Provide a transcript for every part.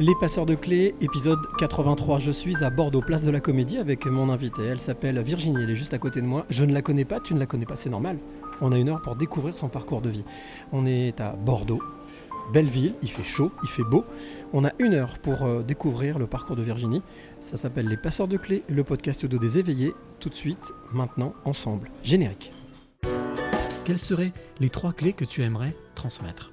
Les passeurs de clés, épisode 83. Je suis à Bordeaux, place de la Comédie, avec mon invitée. Elle s'appelle Virginie, elle est juste à côté de moi. Je ne la connais pas, tu ne la connais pas, c'est normal. On a une heure pour découvrir son parcours de vie. On est à Bordeaux, belle ville, il fait chaud, il fait beau. On a une heure pour euh, découvrir le parcours de Virginie. Ça s'appelle Les passeurs de clés, le podcast de des éveillés. Tout de suite, maintenant, ensemble. Générique. Quelles seraient les trois clés que tu aimerais transmettre?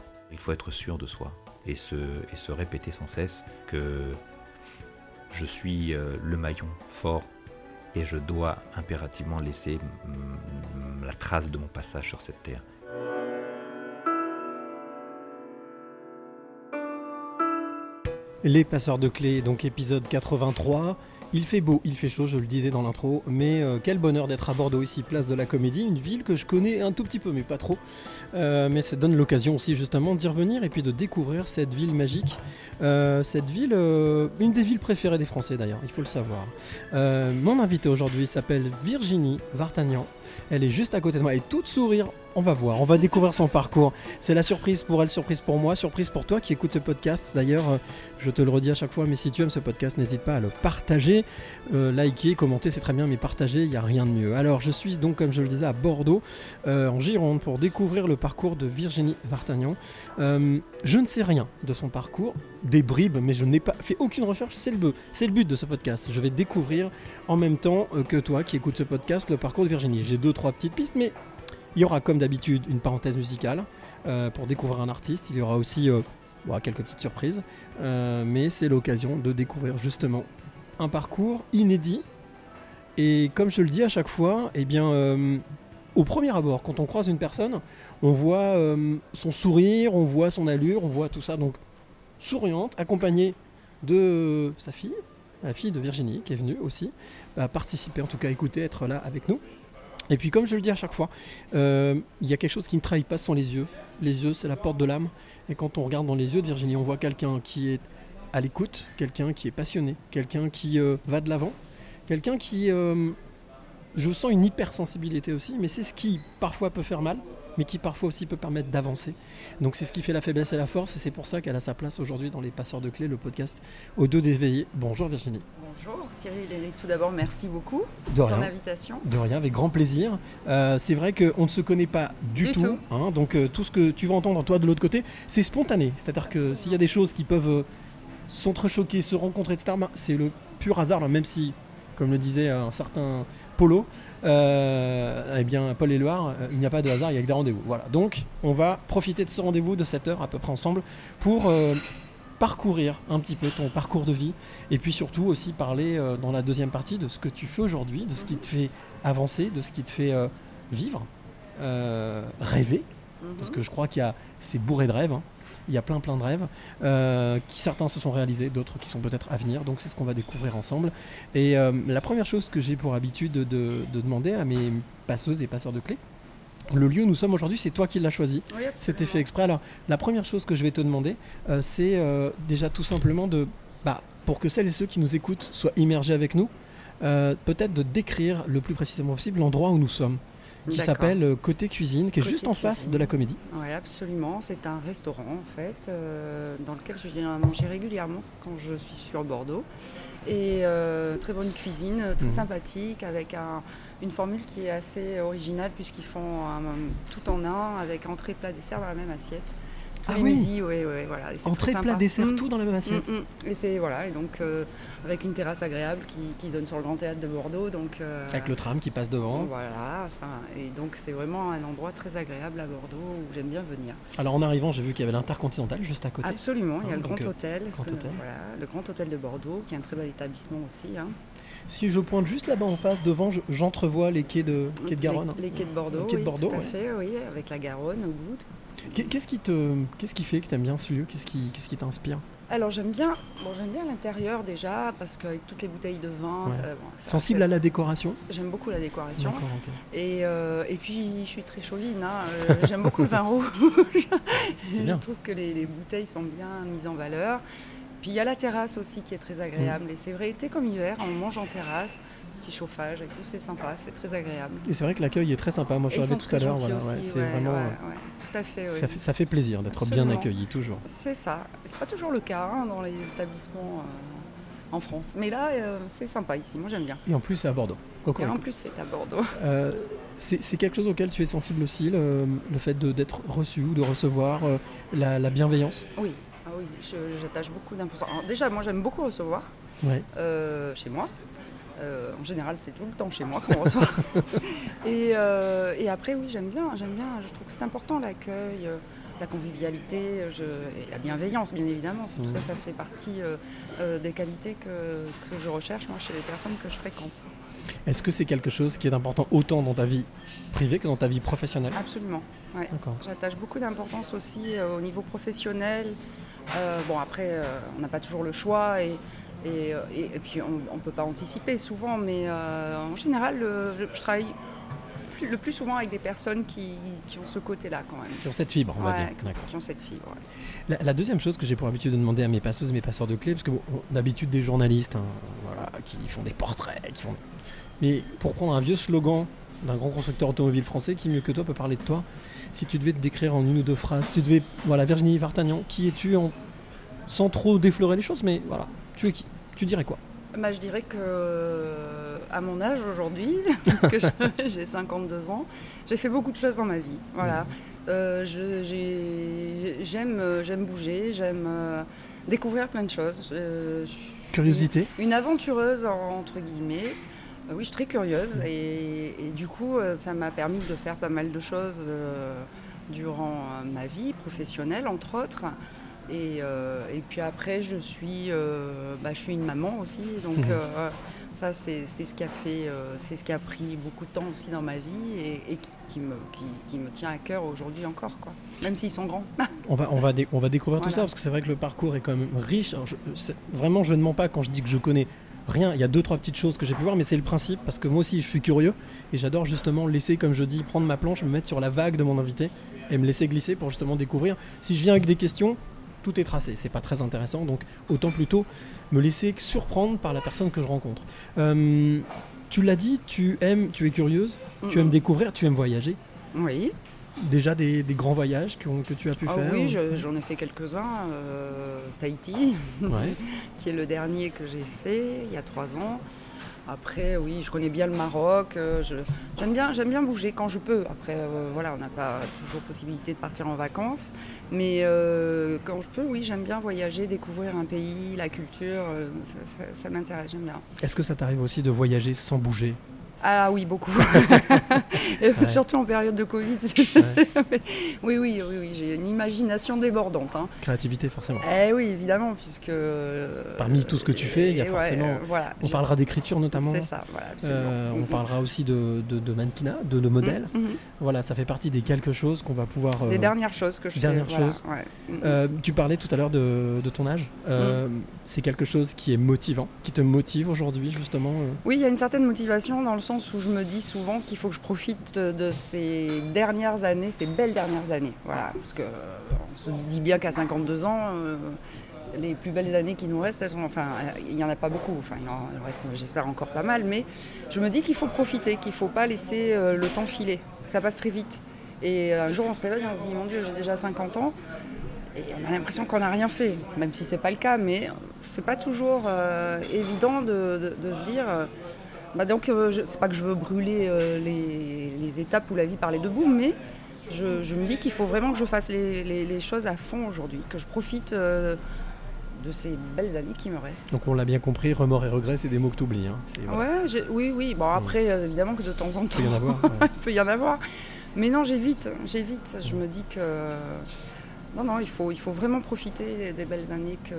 Il faut être sûr de soi et se, répéter sans cesse que je suis euh, le maillon fort et je dois impérativement laisser la trace de mon passage sur cette terre. Les passeurs de clés, donc épisode 83. Il fait beau, il fait chaud, je le disais dans l'intro, mais euh, quel bonheur d'être à Bordeaux ici, place de la Comédie, une ville que je connais un tout petit peu, mais pas trop. Euh, mais ça donne l'occasion aussi justement d'y revenir et puis de découvrir cette ville magique. Euh, cette ville, une des villes préférées des Français d'ailleurs, il faut le savoir. Mon invité aujourd'hui s'appelle Virginie Vartagnan. Elle est juste à côté de moi et toute sourire. On va voir, on va découvrir son parcours. C'est la surprise pour elle, surprise pour moi, surprise pour toi qui écoutes ce podcast. D'ailleurs, euh, je te le redis à chaque fois, mais si tu aimes ce podcast, n'hésite pas à le partager, euh, liker, commenter, c'est très bien, mais partager, il n'y a rien de mieux. Alors, je suis donc, comme je le disais, à Bordeaux, euh, en Gironde, pour découvrir le parcours de Virginie Vartagnan. Euh, je ne sais rien de son parcours, des bribes, mais je n'ai pas fait aucune recherche, c'est le, bu- c'est le but de ce podcast. Je vais découvrir en même temps que toi qui écoutes ce podcast le parcours de Virginie. J'ai deux, trois petites pistes, mais il y aura comme d'habitude une parenthèse musicale euh, pour découvrir un artiste. Il y aura aussi euh, quelques petites surprises, Euh, mais c'est l'occasion de découvrir justement un parcours inédit. Et comme je le dis à chaque fois, eh bien, au premier abord, quand on croise une personne, on voit son sourire, on voit son allure, on voit tout ça. Donc souriante, accompagnée de sa fille, la fille de Virginie, qui est venue aussi à participer, en tout cas écouter, être là avec nous. Et puis comme je le dis à chaque fois, euh, il y a quelque chose qui ne trahit pas, sont les yeux. Les yeux, c'est la porte de l'âme. Et quand on regarde dans les yeux de Virginie, on voit quelqu'un qui est à l'écoute, quelqu'un qui est passionné, quelqu'un qui euh, va de l'avant, quelqu'un qui... euh, je sens une hypersensibilité aussi, mais c'est ce qui parfois peut faire mal, mais qui parfois aussi peut permettre d'avancer. Donc c'est ce qui fait la faiblesse et la force, et c'est pour ça qu'elle a sa place aujourd'hui dans Les Passeurs de Clés, le podcast aux deux d'éveillés. Bonjour Virginie. Bonjour Cyril, et tout d'abord merci beaucoup De pour ton invitation. De rien, avec grand plaisir. Euh, c'est vrai qu'on ne se connaît pas du, Du tout. tout. hein, donc euh, tout ce que tu vas entendre toi de l'autre côté, c'est spontané. C'est-à-dire que s'il y a des choses qui peuvent euh, s'entrechoquer, se rencontrer, etc., ben, c'est le pur hasard, là, même si, comme le disait un certain Polo, euh, eh bien Paul Éluard, euh, il n'y a pas de hasard, il y a que des rendez-vous. Voilà. Donc on va profiter de ce rendez-vous de cette heure à peu près ensemble pour euh, parcourir un petit peu ton parcours de vie et puis surtout aussi parler dans la deuxième partie de ce que tu fais aujourd'hui, de ce qui te fait avancer, de ce qui te fait vivre, rêver, Parce que je crois qu'il y a c'est bourré de rêves. hein. Il y a plein plein de rêves, euh, qui certains se sont réalisés, d'autres qui sont peut-être à venir. Donc c'est ce qu'on va découvrir ensemble. Et euh, la première chose que j'ai pour habitude de, de demander à mes passeuses et passeurs de clés, le lieu où nous sommes aujourd'hui, c'est toi qui l'as choisi. Oui, C'était fait exprès. Alors, la première chose que je vais te demander, euh, c'est déjà tout simplement de, bah, pour que celles et ceux qui nous écoutent soient immergés avec nous, peut-être de décrire le plus précisément possible l'endroit où nous sommes, qui s'appelle euh, Côté Cuisine, qui est Côté juste en face de la comédie. Oui, absolument. C'est un restaurant en fait, euh, dans lequel je viens manger régulièrement quand je suis sur Bordeaux. Et euh, très bonne cuisine, très Mhm. sympathique, avec un- une formule qui est assez originale puisqu'ils font un- tout en un, avec entrée, plat, dessert dans la même assiette. Tous Ah les oui midis, voilà. Entrée, très plat, dessert, Mm. tout dans la même assiette. Mm, mm. Et c'est voilà, et donc euh, avec une terrasse agréable qui, qui donne sur le Grand Théâtre de Bordeaux, donc euh, Avec le tram qui passe devant. voilà, et donc c'est vraiment un endroit très agréable à Bordeaux où j'aime bien venir. Alors en arrivant, j'ai vu qu'il y avait l'Intercontinental juste à côté. Absolument, il y a le Grand euh, Hôtel, Grand ce que- Hôtel. voilà, le Grand Hôtel de Bordeaux, qui est un très bel établissement aussi. hein. Si je pointe juste là-bas en face, devant, je- j'entrevois les quais de, quais de Garonne. Les, les quais de Bordeaux, Les quais de oui, Bordeaux, tout à ouais. fait, oui, avec la Garonne au bout. Qu'est- Qu'est-ce qui te, qu'est-ce qui fait que tu aimes bien ce lieu? Qu'est-ce qui, qu'est-ce qui t'inspire? Alors j'aime bien, bon, j'aime bien l'intérieur déjà parce qu'avec toutes les bouteilles de vin, Ouais. ça- bon, ça- Sensible ça- à la décoration? J'aime beaucoup la décoration. D'accord, ok. Et, euh, et puis je suis très chauvine, hein, euh, j'aime beaucoup le vin rouge. Je trouve que les, les bouteilles sont bien mises en valeur. Puis il y a la terrasse aussi qui est très agréable. Mm. Et c'est vrai, été comme hiver, on mange en terrasse, petit chauffage et tout, c'est sympa, c'est très agréable. Et c'est vrai que l'accueil est très sympa. Moi, je suis arrivé sont tout à l'heure. Voilà, ouais, c'est ouais, vraiment. ouais, euh, tout à fait. Ça fait, ça fait plaisir d'être bien accueilli, toujours. C'est ça. C'est pas toujours le cas hein, dans les établissements euh, en France. Mais là, euh, c'est sympa ici. Moi, j'aime bien. Et en plus, c'est à Bordeaux. Et Cocorico. en plus, c'est à Bordeaux. Euh, c'est quelque chose auquel tu es sensible aussi, le, le fait d'être reçu ou de recevoir euh, la, la bienveillance? Oui. Ah oui, j'attache beaucoup d'importance. Déjà, moi, j'aime beaucoup recevoir Ouais. euh, chez moi. Euh, en général, c'est tout le temps chez moi qu'on reçoit. et, euh, et après, oui, j'aime bien, j'aime bien. Je trouve que c'est important l'accueil, euh, la convivialité, je- et la bienveillance, bien évidemment. C'est- Tout ça, ça fait partie des qualités que, que je recherche moi chez les personnes que je fréquente. Est-ce que c'est quelque chose qui est important autant dans ta vie privée que dans ta vie professionnelle? Absolument. Ouais. J'attache beaucoup d'importance aussi au niveau professionnel. Bon, après, on n'a pas toujours le choix et, et, euh, et- et puis on ne peut pas anticiper souvent, mais euh, en général, je, je travaille le plus souvent avec des personnes qui, qui ont ce côté-là quand même. Sur cette fibre, on va dire. qui- qui ont cette fibre. ouais. La, la deuxième chose que j'ai pour habitude de demander à mes passeuses et mes passeurs de clés, parce que bon, d'habitude des journalistes hein, voilà, qui font des portraits, qui font... Mais pour prendre un vieux slogan d'un grand constructeur automobile français, qui mieux que toi peut parler de toi Si tu devais te décrire en une ou deux phrases, si tu devais... Voilà, Virginie Vartagnan, qui es-tu en... Sans trop déflorer les choses, mais voilà, tu es qui? Tu dirais quoi? Bah, je dirais que euh, à mon âge aujourd'hui, parce que j'ai 52 ans, j'ai fait beaucoup de choses dans ma vie. Voilà. Euh, j'ai- j'aime, euh, j'aime bouger, j'aime euh, découvrir plein de choses. Je- je suis Curiosité Une aventureuse entre guillemets. Euh, oui, je suis très curieuse et, et du coup, euh, ça m'a permis de faire pas mal de choses euh, durant euh, ma vie professionnelle, entre autres. Et, euh, et puis après, je suis, euh, bah, je suis une maman aussi, donc Mhm. euh, ça, c'est c'est ce qui a fait, c'est ce qui a pris beaucoup de temps aussi dans ma vie et, et qui, qui me, qui, qui me tient à cœur aujourd'hui encore, quoi. Même s'ils sont grands. On va, on va, on va découvrir tout ça parce que c'est vrai que le parcours est quand même riche. Alors, je- c'est- vraiment, je ne mens pas quand je dis que je connais rien. Il y a deux, trois petites choses que j'ai pu voir, mais c'est le principe parce que moi aussi, je suis curieux et j'adore justement laisser, comme je dis, prendre ma planche, me mettre sur la vague de mon invité et me laisser glisser pour justement découvrir. Si je viens avec des questions, tout est tracé. C'est pas très intéressant, donc autant plutôt me laisser surprendre par la personne que je rencontre. Euh, tu l'as dit, tu aimes, tu es curieuse, tu aimes découvrir, tu aimes voyager. Oui. Déjà des, des grands voyages que, que tu as pu Ah faire oui, je- j'en ai fait quelques-uns. euh, Tahiti, Ouais. qui est le dernier que j'ai fait il y a trois ans. Après, oui, je connais bien le Maroc. euh, J'aime bien, bien bouger quand je peux. Après, euh, voilà, on n'a pas toujours possibilité de partir en vacances. Mais euh, quand je peux, oui, j'aime bien voyager, découvrir un pays, la culture. ça m'intéresse, j'aime bien. Est-ce que ça t'arrive aussi de voyager sans bouger? Ah oui, beaucoup. Surtout en période de Covid. oui, oui, oui, oui, j'ai une imagination débordante. hein. Créativité, forcément. Eh oui, évidemment, puisque. euh, Parmi tout ce que tu fais, il y a forcément- euh, voilà, On parlera d'écriture notamment. C'est ça, voilà, absolument. Euh, on Mhm. parlera aussi de, de, de mannequinat, de, de modèles. Mhm, mhm. Voilà, ça fait partie des quelque chose qu'on va pouvoir. euh, Des dernières choses que je dernières fais. voilà, choses. euh, tu parlais tout à l'heure de, de ton âge. Mm. C'est quelque chose qui est motivant, qui te motive aujourd'hui justement. Oui, il y a une certaine motivation dans le sens où je me dis souvent qu'il faut que je profite de, ces dernières années, ces belles dernières années. Voilà, parce que euh, on se dit bien qu'à 52 ans, euh, les plus belles années qui nous restent, elles sont, enfin, il n'y en a pas beaucoup. Enfin, il en reste, j'espère, encore pas mal. Mais je me dis qu'il faut profiter, qu'il ne faut pas laisser euh, le temps filer. Ça passe très vite. Et un jour, on se réveille, on se dit, mon Dieu, j'ai déjà 50 ans. Et on a l'impression qu'on n'a rien fait, même si c'est pas le cas, mais c'est pas toujours évident de, de- de se dire. Bah donc, euh, je- c'est pas que je veux brûler euh, les, les étapes où la vie parlait debout, mais je, je me dis qu'il faut vraiment que je fasse les, les- les choses à fond aujourd'hui, que je profite euh, de ces belles années qui me restent. Donc on l'a bien compris, remords et regrets, c'est des mots que tu oublies. Ouais, j'ai- oui, oui. Bon, après, euh, évidemment que de temps en Il temps, peut y en avoir. ouais. il peut y en avoir. Mais non, j'évite, j'évite. Je me dis que. Non, non, il faut, il faut vraiment profiter des belles années que.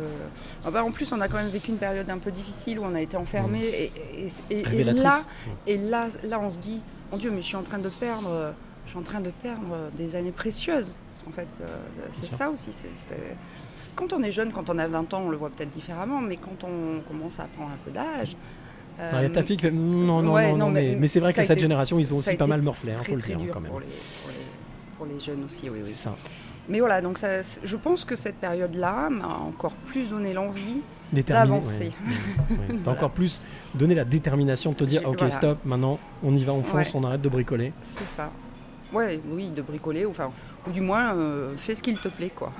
Ah bah, en plus, on a quand même vécu une période un peu difficile où on a été enfermés. Et, et- et- et Révélatrice. là, et là, là, on se dit, mon Dieu, mais je suis en train de perdre, je suis en train de perdre des années précieuses. Parce qu'en fait, euh, c'est ça aussi. quand on est jeune, quand on a 20 ans, on le voit peut-être différemment, mais quand on commence à prendre un peu d'âge. Ah, Il y a ta fille qui fait non, non, ouais, non, non, non, mais, mais mais c'est vrai a cette été- génération, ils ont aussi pas mal morflé, hein, très, faut le dire hein, quand même. Pour les, pour les- pour les jeunes aussi, oui, oui. C'est ça. Mais voilà, donc ça, je pense que cette période-là m'a encore plus donné l'envie d'avancer. ouais. Encore plus donné la détermination de te dire ok, voilà. stop, maintenant on y va, on fonce, Ouais. on arrête de bricoler. C'est ça. Ouais, oui, de bricoler, enfin, ou du moins, euh, fais ce qu'il te plaît, quoi.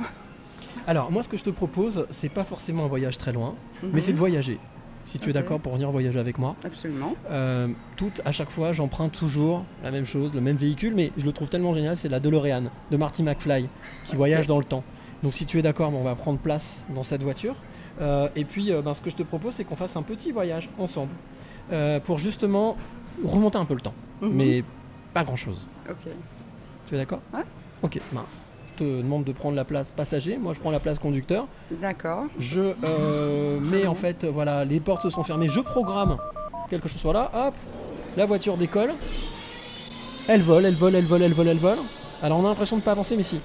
Alors, moi, ce que je te propose, c'est pas forcément un voyage très loin, mais Mhm. c'est de voyager. Si tu es d'accord pour venir voyager avec moi. Absolument. Euh, tout, à chaque fois, j'emprunte toujours la même chose, le même véhicule, mais je le trouve tellement génial, c'est la DeLorean de Marty McFly qui voyage dans le temps. Donc, si tu es d'accord, on va prendre place dans cette voiture. Euh, et puis, euh, ben, ce que je te propose, c'est qu'on fasse un petit voyage ensemble euh, pour justement remonter un peu le temps, Mhm. mais pas grand chose. Ok. Tu es d'accord? Ouais. Ok, ben, te demande de prendre la place passager, moi je prends la place conducteur. D'accord. Je euh, mets en fait, voilà, les portes sont fermées, je programme quelque chose soit là, hop, la voiture décolle, elle vole, elle vole, elle vole, elle vole, elle vole. Alors on a l'impression de pas avancer, mais si,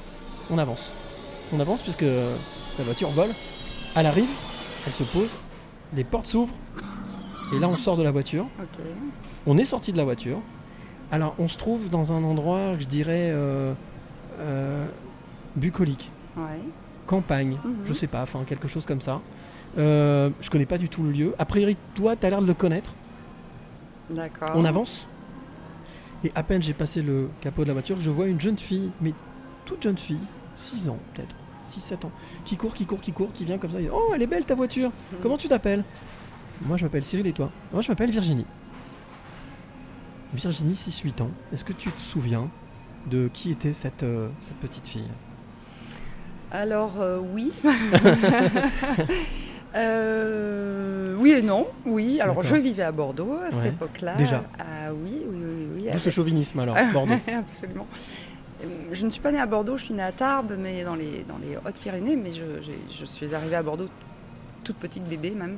on avance. On avance puisque la voiture vole, elle arrive, elle se pose, les portes s'ouvrent, et là on sort de la voiture. Ok. On est sorti de la voiture. Alors, on se trouve dans un endroit, je dirais, euh, euh, bucolique, Ouais. campagne, Mhm. je sais pas, enfin quelque chose comme ça. Euh, je connais pas du tout le lieu. A priori, toi, tu as l'air de le connaître. D'accord. On avance. Et à peine j'ai passé le capot de la voiture, je vois une jeune fille, mais toute jeune fille, 6 ans peut-être, 6-7 ans, qui court, qui court, qui court, qui vient comme ça. et oh, elle est belle ta voiture. Mhm. Comment tu t'appelles? Moi, je m'appelle Cyril et toi? Moi, je m'appelle Virginie. Virginie, 6-8 ans. Est-ce que tu te souviens de qui était cette, euh, cette petite fille? Alors, euh, oui. Euh, oui et non, oui. Alors, je vivais à Bordeaux à cette Ouais. époque-là. Déjà. Ah oui, oui, oui, oui. D'où ce chauvinisme alors, Bordeaux. Absolument. Euh, Je ne suis pas née à Bordeaux, je suis née à Tarbes, mais dans les, dans les Hautes-Pyrénées, mais je, je suis arrivée à Bordeaux toute petite bébé même.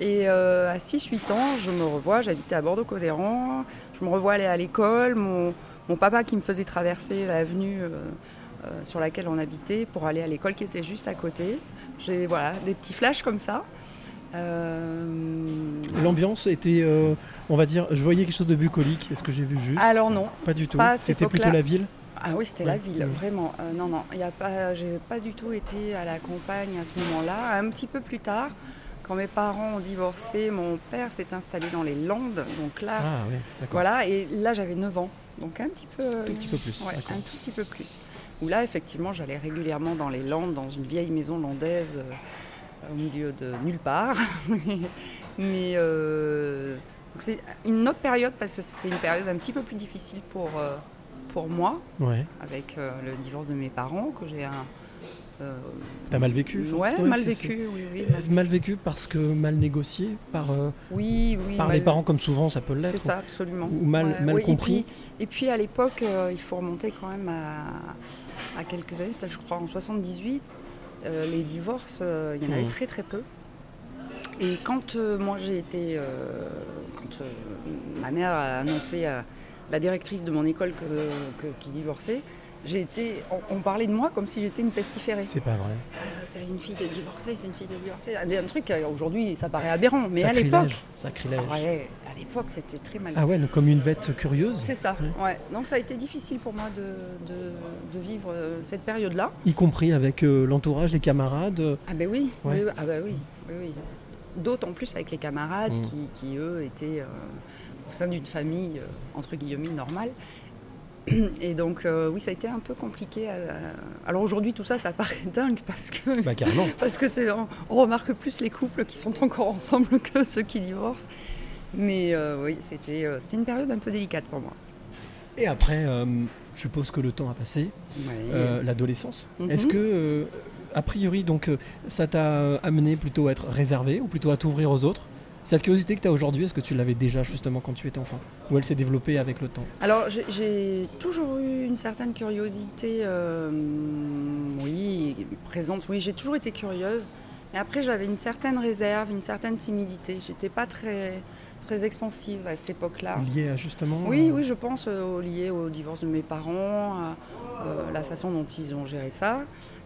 Et euh, à 6-8 ans, je me revois, j'habitais à Bordeaux-Codéran, je me revois aller à l'école, mon, mon papa qui me faisait traverser l'avenue sur laquelle on habitait pour aller à l'école qui était juste à côté. J'ai voilà, des petits flashs comme ça. Euh, L'ambiance était, euh, on va dire, je voyais quelque chose de bucolique. Est-ce que j'ai vu juste? Alors non, Pas du tout. C'était plutôt la ville? Ah oui, c'était Ouais. la ville, vraiment. Euh, non, non, il y a pas, j'ai pas du tout été à la campagne à ce moment-là. Un petit peu plus tard, quand mes parents ont divorcé, mon père s'est installé dans les Landes. Donc là, Ah oui, d'accord. voilà, et là j'avais 9 ans. Donc un petit peu, Un petit peu plus, ouais, un tout petit peu plus. Où là, effectivement, j'allais régulièrement dans les Landes, dans une vieille maison landaise euh, au milieu de nulle part. Mais euh, c'est une autre période parce que c'était une période un petit peu plus difficile pour, euh, pour moi Ouais. avec le divorce de mes parents, que j'ai un. Euh, T'as mal vécu Ouais, mal vécu, oui, Mal vécu parce que mal négocié par, euh, Oui, oui. par mal- les parents, comme souvent ça peut l'être. C'est ça, absolument. Ou mal, Ouais, mal oui, et compris. puis- Et puis, à l'époque, euh, il faut remonter quand même à, à quelques années, c'était je crois en 78. euh, les divorces, il y en avait très très peu. Et quand moi j'ai été. quand ma mère a annoncé à la directrice de mon école que, divorçait, j'ai été. On, on parlait de moi comme si j'étais une pestiférée. C'est pas vrai. Euh, c'est une fille de divorcée, c'est une fille de divorcée. Un truc, euh, aujourd'hui, ça paraît aberrant, mais à l'époque. Sacrilège. Ouais, à l'époque, c'était très mal. Ah ouais, donc comme une bête curieuse. C'est ça, Ouais. ouais. Donc ça a été difficile pour moi de, de- de vivre euh, cette période-là. Y compris avec euh, l'entourage, les camarades. Ah ben oui, Ouais. oui, ah ben oui, oui, oui. D'autant plus avec les camarades Mm. qui, qui, eux, étaient euh, au sein d'une famille, entre guillemets, normale. Et donc, euh, oui, ça a été un peu compliqué. à- Alors aujourd'hui, tout ça, ça paraît dingue parce que, Bah carrément. parce que c'est, on, remarque plus les couples qui sont encore ensemble que ceux qui divorcent. Mais euh, oui, c'était, euh, c'était une période un peu délicate pour moi. Et après, je suppose que le temps a passé, Ouais. l'adolescence. Mhm. Est-ce que, a priori, donc, ça t'a amené plutôt à être réservé ou plutôt à t'ouvrir aux autres? Cette curiosité que tu as aujourd'hui, est-ce que tu l'avais déjà justement quand tu étais enfant? Ou elle s'est développée avec le temps? Alors, j'ai- toujours eu une certaine curiosité, euh, oui, présente. Oui, j'ai toujours été curieuse. Mais après, j'avais une certaine réserve, une certaine timidité. J'étais pas très, très expansive à cette époque-là. Lié à justement. Oui, euh, oui, je pense euh, lié au divorce de mes parents, à euh, la façon dont ils ont géré ça.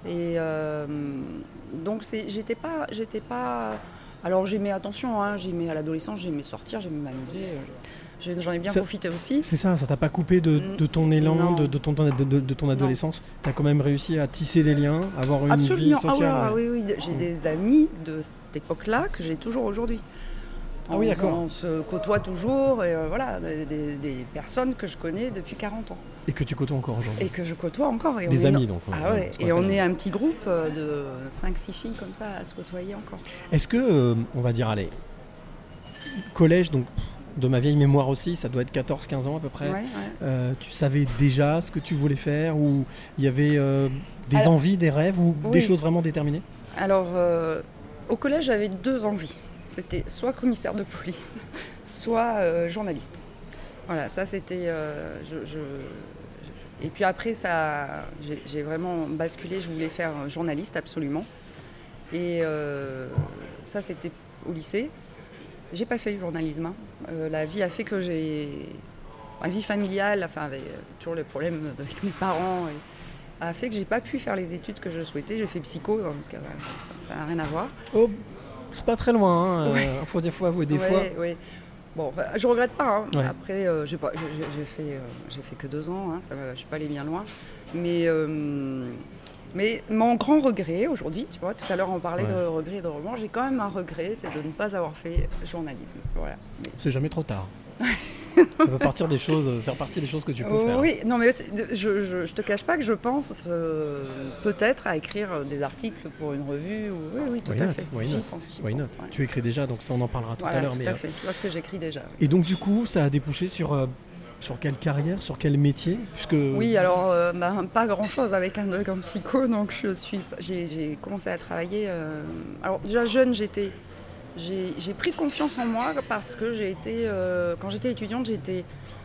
Et donc, j'étais pas, j'étais pas. Alors, j'aimais attention, hein, j'aimais à l'adolescence, j'aimais sortir, j'aimais m'amuser. euh, J'en ai bien Ça- profité aussi. C'est ça, ça t'a pas coupé de, Mm, de ton élan, de, de ton, de, ton adolescence? T'as quand même réussi à tisser des liens, avoir une Absolument. vie Ah sociale ouais, ouais. oui, oui, j'ai des amis de cette époque-là que j'ai toujours aujourd'hui. Ah oui, On- d'accord. On se côtoie toujours, et euh, voilà, des, des- des personnes que je connais depuis 40 ans Et que tu côtoies encore aujourd'hui. et que je côtoie encore. Et Des on est- amis, donc. on- Ah ouais, et on est un petit groupe euh, de 5-6 filles comme ça à se côtoyer encore. Est-ce que, euh, on va dire, allez, collège, donc de ma vieille mémoire aussi, ça doit être 14-15 ans à peu près. Ouais, ouais. Euh, tu savais déjà ce que tu voulais faire ou il y avait euh, des Alors- envies, des rêves ou des choses vraiment déterminées? Alors, au collège, j'avais deux envies. C'était soit commissaire de police, soit journaliste. Voilà, ça c'était. euh, je, je- Et puis après, ça, j'ai vraiment basculé. Je voulais faire journaliste absolument. Et euh, ça, c'était au lycée. J'ai pas fait du journalisme. hein. Euh, la vie a fait que j'ai. Ma vie familiale, enfin, avec toujours les problèmes avec mes parents, et- a fait que j'ai pas pu faire les études que je souhaitais. J'ai fait psycho, hein, parce que ça n'a rien à voir. Oh, c'est pas très loin, hein, Ouais. euh, faut des fois avouer des Ouais, fois. ouais. Bon, je regrette pas. hein. Ouais. Après, euh, j'ai fait, euh, fait que deux ans. Hein, ça va, je suis pas allée bien loin. Mais, euh, mais mon grand regret aujourd'hui, tu vois, tout à l'heure on parlait Ouais. de regret et de remords. J'ai quand même un regret, c'est de ne pas avoir fait journalisme. Voilà. Mais- C'est jamais trop tard. ça peut partir des choses, euh, faire partie des choses que tu peux Oh, faire. Oui, non mais je, je, je te cache pas que je pense euh, peut-être à écrire des articles pour une revue. Ou... Oui, oui, tout Why à not, fait. why not, pense, ouais. Tu écris déjà, donc ça on en parlera tout Voilà, à l'heure. tout mais, à euh, fait. C'est ce que j'écris déjà. oui. Et donc du coup, ça a débouché sur, euh, sur quelle carrière, sur quel métier? Puisque Oui, alors euh, bah, pas grand chose avec un deuil comme psycho, donc je suis, j'ai, j'ai commencé à travailler. euh, alors déjà jeune, j'étais, j'ai, pris confiance en moi parce que j'ai été, euh, quand j'étais étudiante, j'étais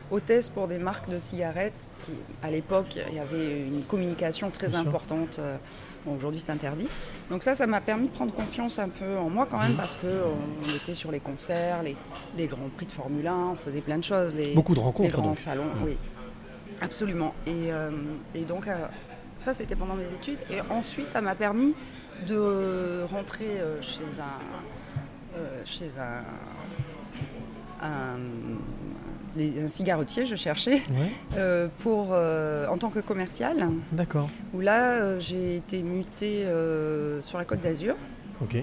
hôtesse pour des marques de cigarettes. Qui, à l'époque, il y avait une communication très Bien importante. euh, bon, aujourd'hui, c'est interdit. Donc ça, ça m'a permis de prendre confiance un peu en moi quand même parce que euh, on était sur les concerts, les, les grands prix de Formule 1, on faisait plein de choses. Les, beaucoup de les rencontres grands donc. salons, Mm. oui. Absolument. Et, euh, et donc, euh, ça, c'était pendant mes études. Et ensuite, ça m'a permis de rentrer chez un, euh, chez un, un, cigarettier, je cherchais, Ouais, euh, pour, euh, en tant que commercial, d'accord. où là, j'ai été mutée sur la côte d'Azur Ok.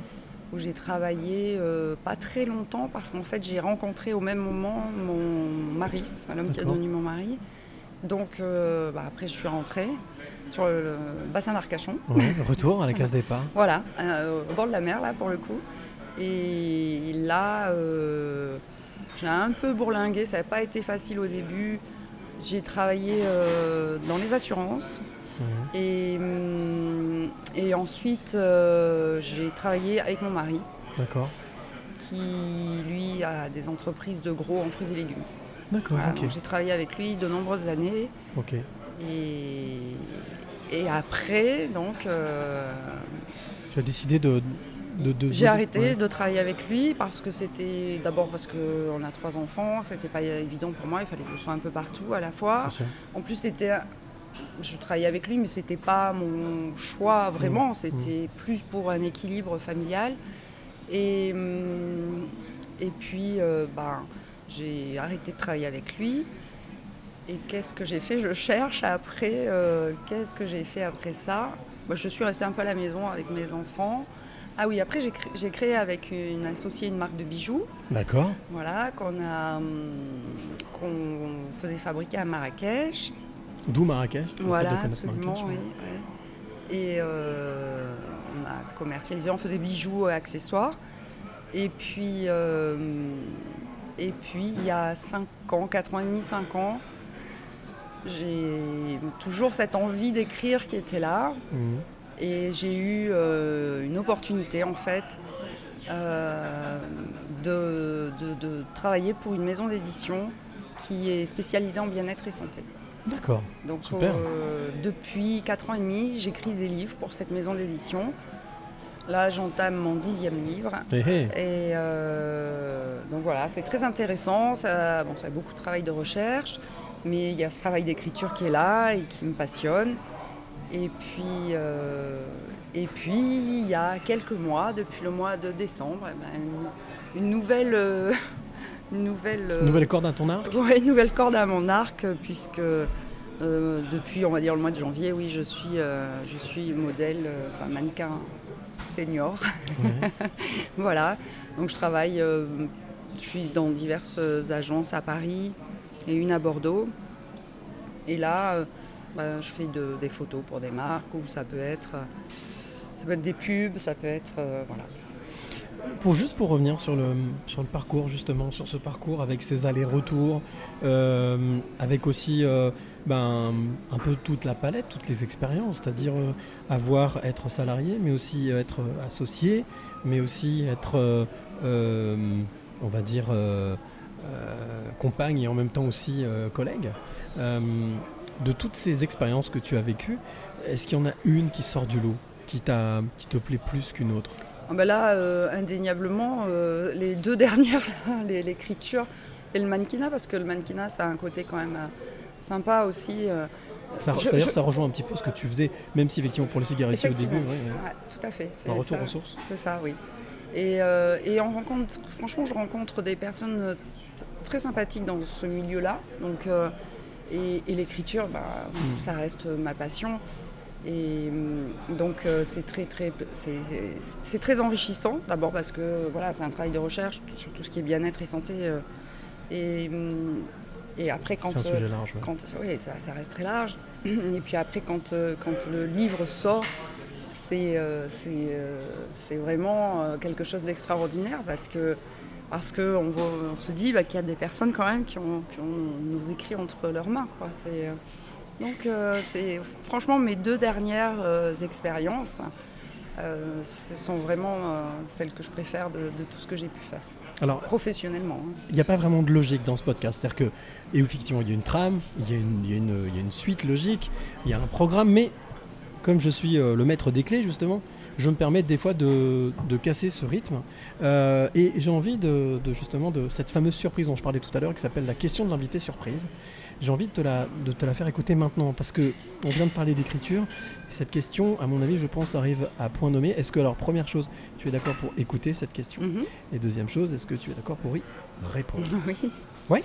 où j'ai travaillé pas très longtemps parce qu'en fait j'ai rencontré au même moment mon mari, enfin, l'homme qui D'accord. devenu mon mari. Donc bah, après je suis rentrée sur le, le bassin d'Arcachon, Ouais, retour à la case départ. voilà, au bord de la mer là pour le coup. Et là euh, j'ai un peu bourlingué, ça n'a pas été facile au début. J'ai travaillé euh, dans les assurances, Mhm. et, hum, et ensuite, euh, j'ai travaillé avec mon mari, D'accord. qui lui a des entreprises de gros en fruits et légumes. D'accord, Voilà, ok. donc J'ai travaillé avec lui de nombreuses années. Ok. Et, et après, donc, euh, Tu as décidé de. De, de- j'ai arrêté ouais. de travailler avec lui parce que c'était d'abord parce qu'on a trois enfants, c'était pas évident pour moi, il fallait que je sois un peu partout à la fois. En plus, c'était. Je travaillais avec lui, mais c'était pas mon choix vraiment. C'était plus pour un équilibre familial. Et, hum, et puis, euh, ben, j'ai arrêté de travailler avec lui. Et qu'est-ce que j'ai fait? Je cherche après. euh, qu'est-ce que j'ai fait après ça? Ben, Je suis restée un peu à la maison avec mes enfants. Ah oui, après, j'ai cré- j'ai créé avec une associée une marque de bijoux. D'accord. Voilà, qu'on a, hum, qu'on faisait fabriquer à Marrakech. D'où Marrakech. Voilà, absolument, Marrakech, oui. ouais. Et euh, on a commercialisé, on faisait bijoux et accessoires. Et puis, euh, et puis il y a 5 ans, 4 ans et demi, 5 ans, j'ai toujours cette envie d'écrire qui était là. Mhm. Et j'ai eu euh, une opportunité en fait euh, de, de- de travailler pour une maison d'édition qui est spécialisée en bien-être et santé. D'accord. Donc Super. euh, depuis 4 ans et demi, j'écris des livres pour cette maison d'édition. Là, j'entame mon dixième livre. Et donc voilà, c'est très intéressant. Ça, bon, ça a beaucoup de travail de recherche, mais il y a ce travail d'écriture qui est là et qui me passionne. Et puis, euh, et puis il y a quelques mois, depuis le mois de décembre, eh ben, une, une nouvelle, euh, une nouvelle, euh, Nouvelle corde à ton arc Ouais, une nouvelle corde à mon arc, puisque depuis, on va dire, le mois de janvier, oui, je suis, je suis modèle, enfin mannequin senior. Ouais. voilà, donc je travaille, je suis dans diverses agences à Paris et une à Bordeaux. Et là, bah, je fais de- des photos pour des marques, ou ça peut être, euh, ça peut être des pubs, ça peut être, euh, voilà. Pour juste pour revenir sur le, sur le parcours justement, sur ce parcours avec ses allers-retours, euh, avec aussi ben, un peu toute la palette, toutes les expériences, c'est-à-dire avoir être salarié, mais aussi être associé, mais aussi être, on va dire, compagne et en même temps aussi collègue. De toutes ces expériences que tu as vécues, est-ce qu'il y en a une qui sort du lot, qui, t'a- qui te plaît plus qu'une autre? Ah ben là, euh, indéniablement, euh, les deux dernières, l'écriture et le mannequinat, parce que le mannequinat, ça a un côté quand même euh, sympa aussi. Ça, Je- D'ailleurs, je- ça rejoint un petit peu ce que tu faisais, même si effectivement pour les cigarettiers au début, ouais. Ouais, tout à fait. un retour aux sources. C'est ça, oui. Et, euh, et on rencontre, franchement, je rencontre des personnes très sympathiques dans ce milieu-là. Donc, euh, et, et l'écriture, bah, Mm. ça reste ma passion. Et hum, donc, euh, c'est très, très, c'est- très enrichissant. D'abord parce que voilà, c'est un travail de recherche sur tout ce qui est bien-être et santé. euh, et, hum, et après, quand, C'est un euh, sujet large. ouais. quand, oui, ça, ça reste très large. Et puis après, quand, quand le livre sort, c'est c'est, vraiment quelque chose d'extraordinaire parce que parce que on, se dit bah, qu'il y a des personnes quand même qui ont, qui ont nos écrits entre leurs mains. quoi. Euh, donc euh, c'est franchement mes deux dernières euh, expériences. euh, ce sont vraiment euh, celles que je préfère de, de tout ce que j'ai pu faire Alors, professionnellement. hein. il n'y a pas vraiment de logique dans ce podcast. C'est-à-dire que, et effectivement, il y a une trame, il y a une, y y a suite logique, il y a un programme, mais comme je suis euh, le maître des clés, justement, je me permets des fois de, de casser ce rythme. Euh, et j'ai envie de, de, justement de cette fameuse surprise dont je parlais tout à l'heure, qui s'appelle la question de l'invité surprise. J'ai envie de te, la, de te la faire écouter maintenant, parce que on vient de parler d'écriture. et Cette question, à mon avis, je pense, arrive à point nommé. Est-ce que, alors, première chose, tu es d'accord pour écouter cette question? Mhm. Et deuxième chose, est-ce que tu es d'accord pour y répondre? Oui.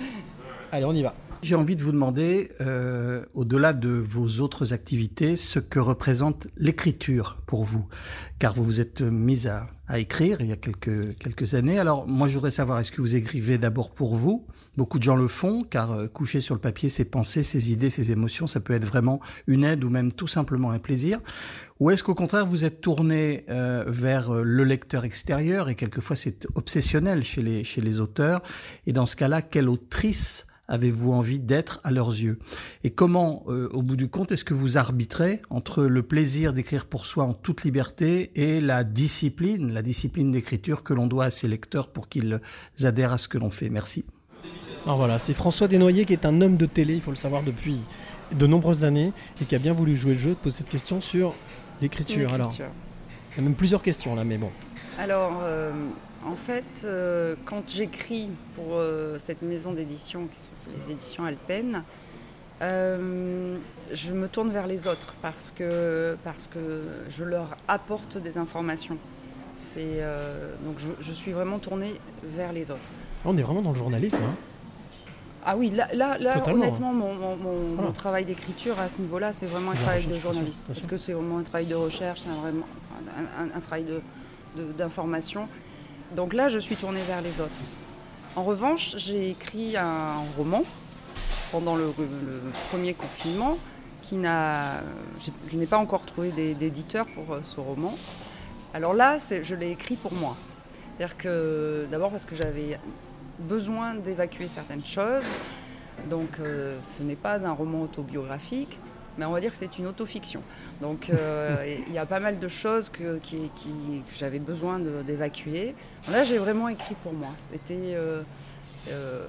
Allez, on y va. J'ai envie de vous demander, euh, au-delà de vos autres activités, ce que représente l'écriture pour vous. Car vous vous êtes mise à, à écrire il y a quelques, quelques années. Alors moi, je voudrais savoir, est-ce que vous écrivez d'abord pour vous? Beaucoup de gens le font, car euh, coucher sur le papier ses pensées, ses idées, ses émotions, ça peut être vraiment une aide ou même tout simplement un plaisir. Ou est-ce qu'au contraire, vous êtes tourné euh, vers euh, le lecteur extérieur, et quelquefois c'est obsessionnel chez les, chez les auteurs, et dans ce cas-là, quelle autrice avez-vous envie d'être à leurs yeux? Et comment, euh, au bout du compte, est-ce que vous arbitrez entre le plaisir d'écrire pour soi en toute liberté et la discipline, la discipline d'écriture que l'on doit à ses lecteurs pour qu'ils adhèrent à ce que l'on fait? Merci. Alors voilà, c'est François Desnoyers qui est un homme de télé, il faut le savoir depuis de nombreuses années, et qui a bien voulu jouer le jeu de poser cette question sur l'écriture. Alors, il y a même plusieurs questions là, mais bon. Alors, euh, en fait, euh, quand j'écris pour euh, cette maison d'édition, qui sont les éditions Alpen, euh, je me tourne vers les autres parce que, parce que je leur apporte des informations. C'est, donc, je, je suis vraiment tournée vers les autres. On est vraiment dans le journalisme. hein. Ah oui, là, là, là, honnêtement, mon, mon- mon- Voilà. mon travail d'écriture à ce niveau-là, c'est vraiment un la travail de journaliste. Parce que c'est vraiment un travail de recherche, c'est un, vraiment un, un- un travail de- d'information. Donc là, je suis tournée vers les autres. En revanche, j'ai écrit un roman pendant le, premier confinement qui n'a. Je n'ai pas encore trouvé d'é- d'éditeur pour euh, ce roman. Alors là, je l'ai écrit pour moi. C'est-à-dire que d'abord parce que j'avais besoin d'évacuer certaines choses. Donc euh, ce n'est pas un roman autobiographique, mais on va dire que c'est une autofiction. Donc euh, il y a pas mal de choses que, qui- qui- que j'avais besoin d'évacuer. Là j'ai vraiment écrit pour moi. C'était... euh, euh,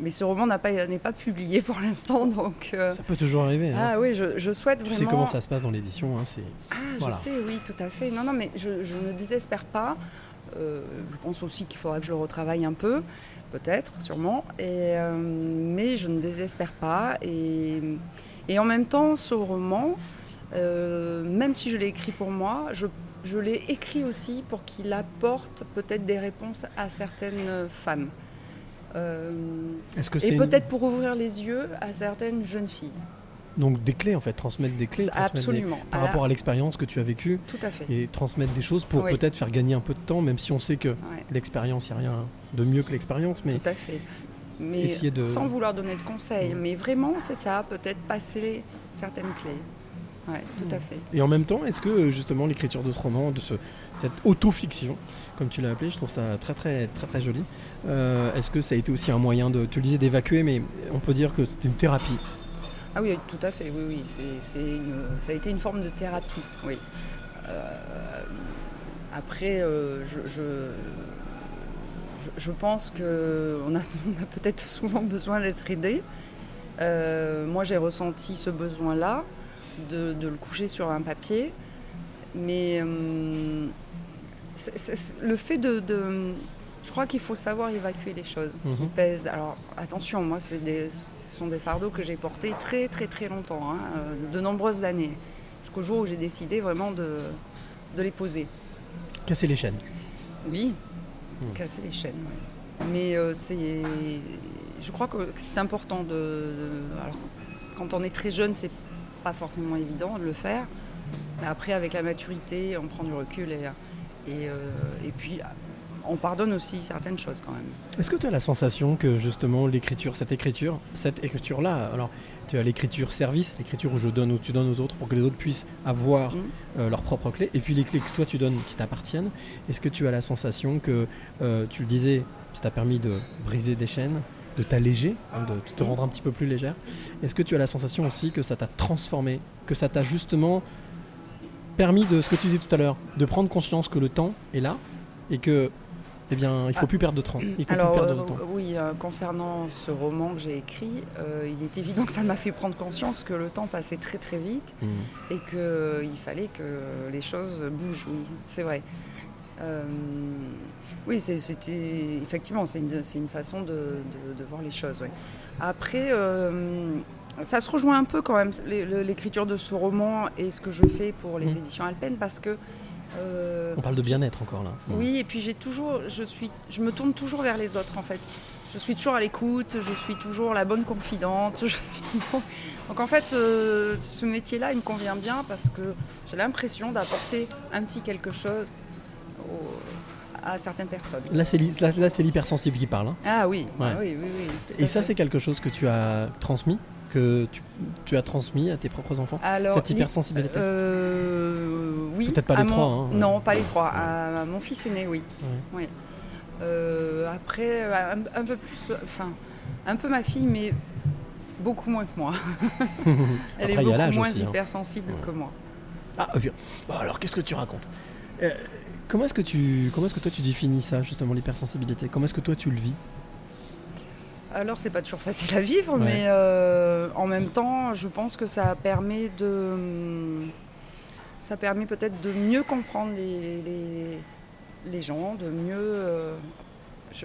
mais ce roman n'a pas- n'est pas, publié pour l'instant, donc... Ça peut toujours arriver. hein. ah oui, je, je souhaite tu vraiment... sais comment ça se passe dans l'édition. hein, c'est... Ah, Voilà. je sais, oui, tout à fait. Non, non, mais je, je ne désespère pas. Euh, je pense aussi qu'il faudra que je le retravaille un peu, peut-être, sûrement. Et, euh, mais je ne désespère pas. Et, et en même temps, ce roman, euh, même si je l'ai écrit pour moi, je, je l'ai écrit aussi pour qu'il apporte peut-être des réponses à certaines femmes. Euh, Est-ce que c'est et peut-être pour ouvrir les yeux à certaines jeunes filles. donc des clés en fait, transmettre des clés, transmettre des- Absolument. par À la- rapport à l'expérience que tu as vécue Tout à fait. et transmettre des choses pour Oui. peut-être faire gagner un peu de temps, même si on sait que Ouais. l'expérience, il n'y a rien de mieux que l'expérience, mais Tout à fait. Mais de- sans vouloir donner de conseils. Mais vraiment, c'est ça, peut-être passer certaines clés. Ouais, tout à fait. Et en même temps, est-ce que justement l'écriture de ce roman, de ce, cette auto-fiction, comme tu l'as appelé, je trouve ça très très très très joli. euh, est-ce que ça a été aussi un moyen de, tu le disais, d'évacuer, mais on peut dire que c'était une thérapie. Ah oui, tout à fait, oui, oui. C'est, ça a été une forme de thérapie, oui. Euh, après, euh, je, je, je- pense qu'on a, on a peut-être souvent besoin d'être aidé. Euh, moi, j'ai ressenti ce besoin-là de, de le coucher sur un papier. Mais euh, le fait de, de- Je crois qu'il faut savoir évacuer les choses qui Mhm. pèsent. Alors, attention, moi, des- ce sont des fardeaux que j'ai portés très, très, très longtemps, hein, euh, de nombreuses années, jusqu'au jour où j'ai décidé vraiment de, de les poser. Casser les chaînes. Oui, Mhm. casser les chaînes. Mais euh, c'est, je crois que c'est important de, de- alors, quand on est très jeune, c'est pas forcément évident de le faire. Mais après, avec la maturité, on prend du recul et, et, euh, et puis on pardonne aussi certaines choses quand même. Est-ce que tu as la sensation que justement l'écriture, cette écriture, cette écriture-là, alors tu as l'écriture service, l'écriture où je donne ou tu donnes aux autres pour que les autres puissent avoir Mhm. euh, leurs propres clés, et puis les clés que toi tu donnes qui t'appartiennent, est-ce que tu as la sensation que, euh, tu le disais, ça t'a permis de briser des chaînes, de t'alléger, hein, de te rendre un petit peu plus légère Est-ce que tu as la sensation aussi que ça t'a transformé, que ça t'a justement permis de ce que tu disais tout à l'heure, de prendre conscience que le temps est là et que, eh bien, il faut Ah. plus perdre de temps. Il faut Alors plus perdre euh, de temps. oui, euh, concernant ce roman que j'ai écrit, euh, il est évident que ça m'a fait prendre conscience que le temps passait très très vite Mhm. et qu'il fallait que les choses bougent, oui, c'est vrai. Euh, oui, c'était effectivement, c'est une, façon de, de- de voir les choses. Après, euh, ça se rejoint un peu quand même, l'écriture de ce roman et ce que je fais pour les Mhm. éditions Alpen, parce que... euh, On parle de bien-être encore là. oui, et puis j'ai toujours, je suis, je me tourne toujours vers les autres en fait. Je suis toujours à l'écoute, je suis toujours la bonne confidente. Je suis... Donc en fait, euh, ce métier-là, il me convient bien parce que j'ai l'impression d'apporter un petit quelque chose au- à certaines personnes. Là, c'est l'hypersensible qui parle. hein. Ah oui, Ouais. ah oui, oui, oui. tout Et ça, c'est quelque chose que tu as transmis, que tu, tu as transmis à tes propres enfants. Alors, cette li- hypersensibilité. euh, oui. Peut-être pas les mon- trois, hein. Non, pas les trois. À mon fils aîné, oui. Ouais. Oui. Euh, après, un, un peu plus, enfin, un peu ma fille, mais beaucoup moins que moi. Elle Après, est beaucoup moins aussi, hein. hypersensible que moi. Ah, puis- bon, alors qu'est-ce que tu racontes? Euh, Comment est-ce que tu, comment est-ce que toi tu définis ça justement l'hypersensibilité? Comment est-ce que toi tu le vis? Alors, c'est pas toujours facile à vivre, Ouais. mais euh, en même temps, je pense que ça permet de. Ça permet peut-être de mieux comprendre les, les, les gens, de mieux. euh,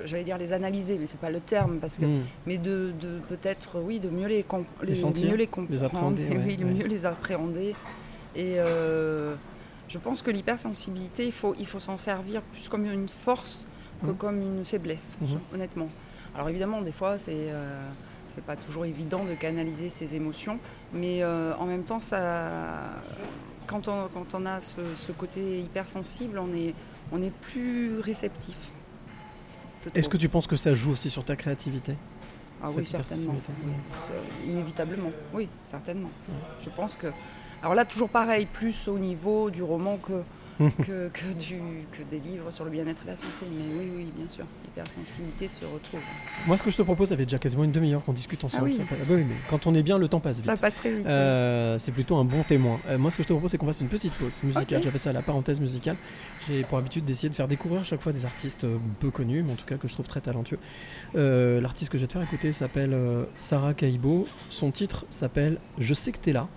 J'allais dire les analyser, mais c'est pas le terme, parce que. Hmm. Mais de, de peut-être, oui, de mieux les, com- Les sentir, mieux les les comprendre, ouais, oui, ouais. mieux les appréhender. Et euh, je pense que l'hypersensibilité, il faut, il faut s'en servir plus comme une force que Mhm. comme une faiblesse, je- honnêtement. Alors évidemment, des fois, c'est euh, c'est pas toujours évident de canaliser ses émotions, mais euh, en même temps, ça, quand, on, quand on a ce, ce côté hypersensible, on est, on est plus réceptif. Est-ce que tu penses que ça joue aussi sur ta créativité? Ah oui, certainement. Oui. Inévitablement, oui, certainement. Je pense que. Alors là, toujours pareil, plus au niveau du roman que que, que, du, que des livres sur le bien-être et la santé. Mais oui, oui, bien sûr, l'hypersensibilité se retrouve. Moi, ce que je te propose, ça fait déjà quasiment une demi-heure qu'on discute ensemble. Ah oui. Ça peut- bah oui, mais quand on est bien, le temps passe vite. Ça passerait vite. oui. Euh, c'est plutôt un bon témoin. Euh, moi, ce que je te propose, c'est qu'on fasse une petite pause musicale. Ok. J'appelle ça la parenthèse musicale. J'ai pour habitude d'essayer de faire découvrir à chaque fois des artistes euh, peu connus, mais en tout cas que je trouve très talentueux. Euh, L'artiste que je vais te faire écouter s'appelle Sarah Kaibo. Son titre s'appelle Je sais que t'es là.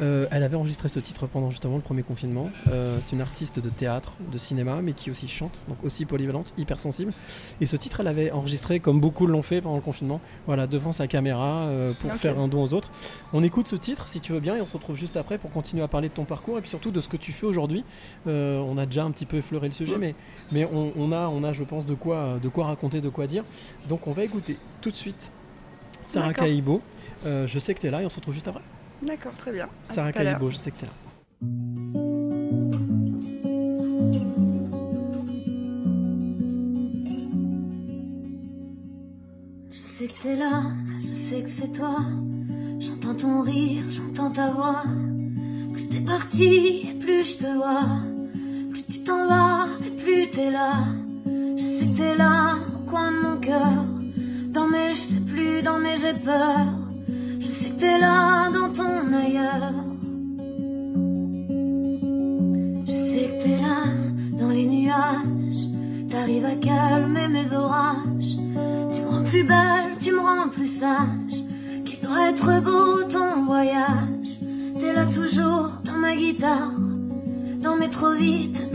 Euh, elle avait enregistré ce titre pendant justement le premier confinement. Euh, c'est une artiste de théâtre, de cinéma, mais qui aussi chante, donc aussi polyvalente, hypersensible. Et ce titre, elle avait enregistré, comme beaucoup l'ont fait pendant le confinement, voilà, devant sa caméra euh, pour faire un don aux autres. On écoute ce titre, si tu veux bien, et on se retrouve juste après pour continuer à parler de ton parcours et puis surtout de ce que tu fais aujourd'hui. On a déjà un petit peu effleuré le sujet, mais, mais on, on a, on a, je pense, de quoi, de quoi raconter, de quoi dire. Donc on va écouter tout de suite Sarah. Kaibo. Je sais que tu es là et on se retrouve juste après. D'accord, très bien. À Sarah. Kaibo, je sais que tu es là. Je sais que t'es là, je sais que c'est toi. J'entends ton rire, j'entends ta voix. Plus t'es parti, et plus je te vois. Plus tu t'en vas, et plus t'es là. Je sais que t'es là, au coin de mon cœur. Dans mes je sais plus, dans mes j'ai peur. T'es là, dans ton ailleurs. Je sais que t'es là, dans les nuages. T'arrives à calmer mes orages. Tu me rends plus belle, tu me rends plus sage. Qu'il doit être beau ton voyage. T'es là toujours dans ma guitare. Dans mes trop vite,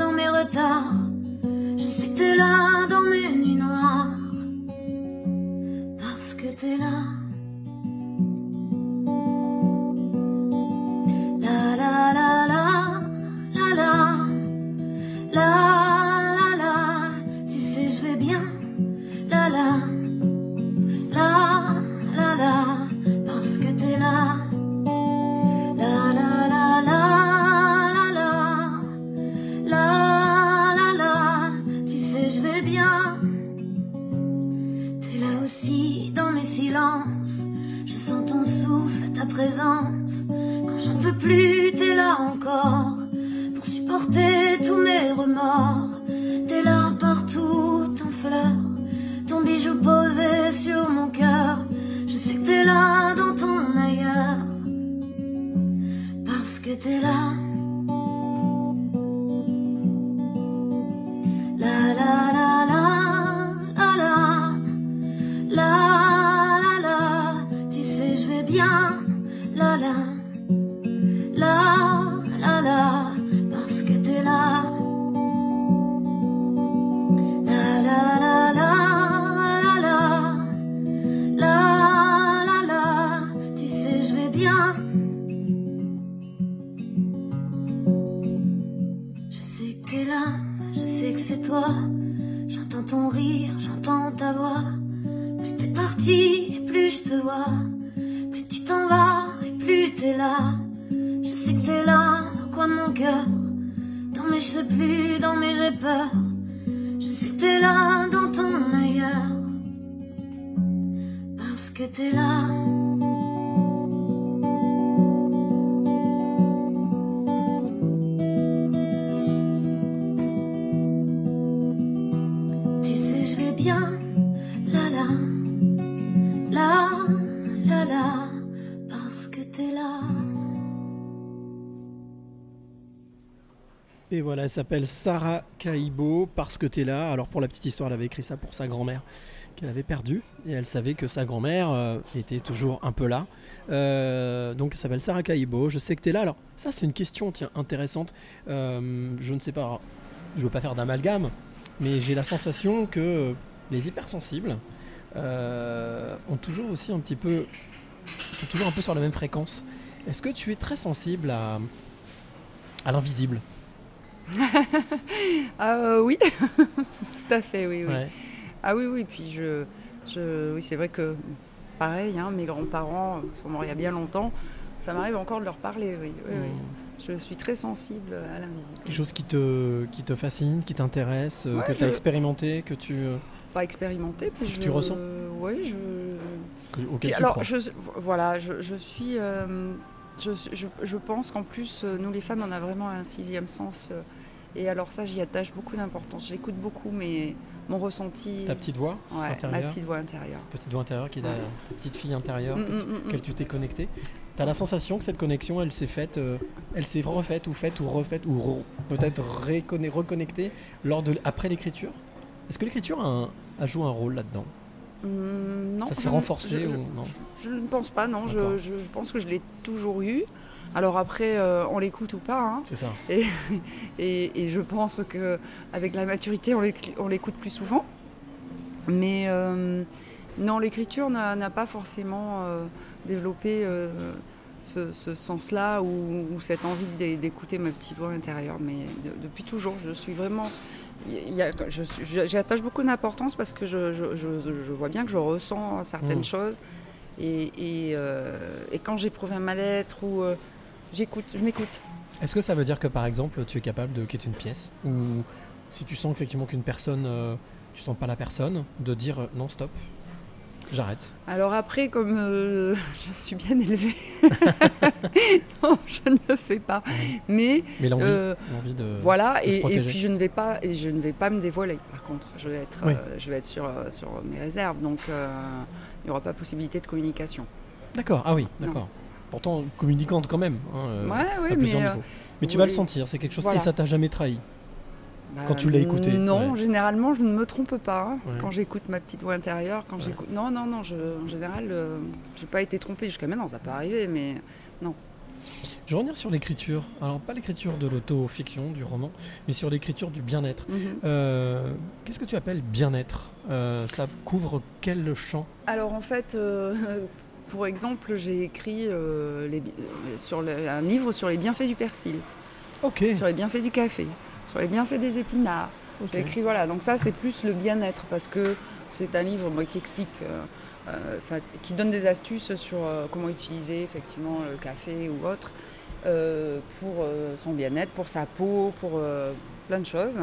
Tu sais, je vais bien. La la. La la la. Parce que t'es là. Et voilà, elle s'appelle Sarah Kaibo parce que t'es là. Alors pour la petite histoire, elle avait écrit ça pour sa grand-mère qu'elle avait perdue et elle savait que sa grand-mère euh, était toujours un peu là. Euh, donc elle s'appelle Sarah Kaibo. Je sais que t'es là. Alors ça c'est une question tiens intéressante. Euh, je ne sais pas. je veux pas faire d'amalgame, mais j'ai la sensation que les hypersensibles ont toujours aussi un petit peu sont toujours un peu sur la même fréquence. Est-ce que tu es très sensible à à l'invisible? Euh, oui, tout à fait, oui, oui. Ouais. Ah oui, oui, puis je, je oui, c'est vrai que pareil, hein, mes grands-parents sont morts il y a bien longtemps, ça m'arrive encore de leur parler, oui, oui, oui. Hmm. Je suis très sensible à l'invisible. Quelque chose qui te, qui te fascine, qui t'intéresse, euh, Ouais, que tu as je- expérimenté, que tu, euh, Pas expérimenté, mais je. Tu ressens Oui, je. Puis alors, crois. je, voilà, je, je suis. euh, je, je, je pense qu'en plus, nous les femmes, on a vraiment un sixième sens euh, Et alors ça, j'y attache beaucoup d'importance. J'écoute beaucoup, mais mon ressenti... Ta petite voix Ouais, ma intérieure petite voix intérieure. Cette petite voix intérieure qui est la- Ouais. ta petite fille intérieure, Mm, que mm, mm, auquel mm. tu t'es connecté. Tu as la sensation que cette connexion, elle s'est faite, euh, elle s'est refaite ou faite ou refaite ou re- peut-être reconnectée lors de, après l'écriture? Est-ce que l'écriture a, un- a joué un rôle là-dedans? Non, Ça s'est renforcé je- ou non? Je ne pense pas, non. Je- je pense que je l'ai toujours eu. Alors après, euh, on l'écoute ou pas. hein. C'est ça. Et, et, et je pense que avec la maturité, on l'écoute plus souvent. Mais euh, non, l'écriture n'a pas forcément euh, développé ce, ce sens-là ou, ou cette envie d'é- d'écouter ma petite voix intérieure. Mais de- depuis toujours, je suis vraiment. J'y attache beaucoup d'importance parce que je, je- je- je vois bien que je ressens certaines Mm. choses. Et, et, euh, et quand j'éprouve un mal-être ou euh, j'écoute, je m'écoute. Est-ce que ça veut dire que par exemple, tu es capable de quitter une pièce ou si tu sens effectivement qu'une personne, euh, tu sens pas la personne, de dire euh, non stop, j'arrête? Alors après, comme euh, je suis bien élevée, non, je ne le fais pas. Mais, Mais l'envie, euh, de voilà, de se et, puis je ne vais pas, et je ne vais pas me dévoiler. Par contre, je vais être, Oui. euh, je vais être sur, sur mes réserves, donc il n'y aura pas possibilité de communication. D'accord, ah oui, d'accord. Pourtant communicante quand même. hein, euh, Ouais, oui, mais, euh, mais tu vas le sentir, c'est quelque chose Voilà. et ça t'a jamais trahi. Bah, Quand tu l'as écouté, Non, ouais. généralement, je ne me trompe pas. hein, Ouais. Quand j'écoute ma petite voix intérieure, quand j'écoute. Non, non, non, je, en général, euh, j'ai pas été trompée jusqu'à maintenant, ça peut arriver, mais non. Je vais revenir sur l'écriture. Alors pas l'écriture de l'auto-fiction, du roman, mais sur l'écriture du bien-être. Mhm. Euh, Qu'est-ce que tu appelles bien-être? Euh, Ça couvre quel champ? Alors en fait, pour exemple, j'ai écrit euh, les euh, sur le- un livre sur les bienfaits du persil, sur les bienfaits du café, sur les bienfaits des épinards. J'ai écrit voilà, donc ça c'est plus le bien-être parce que c'est un livre moi, qui explique, euh, euh, qui donne des astuces sur comment utiliser effectivement le café ou autre pour son bien-être, pour sa peau, pour plein de choses.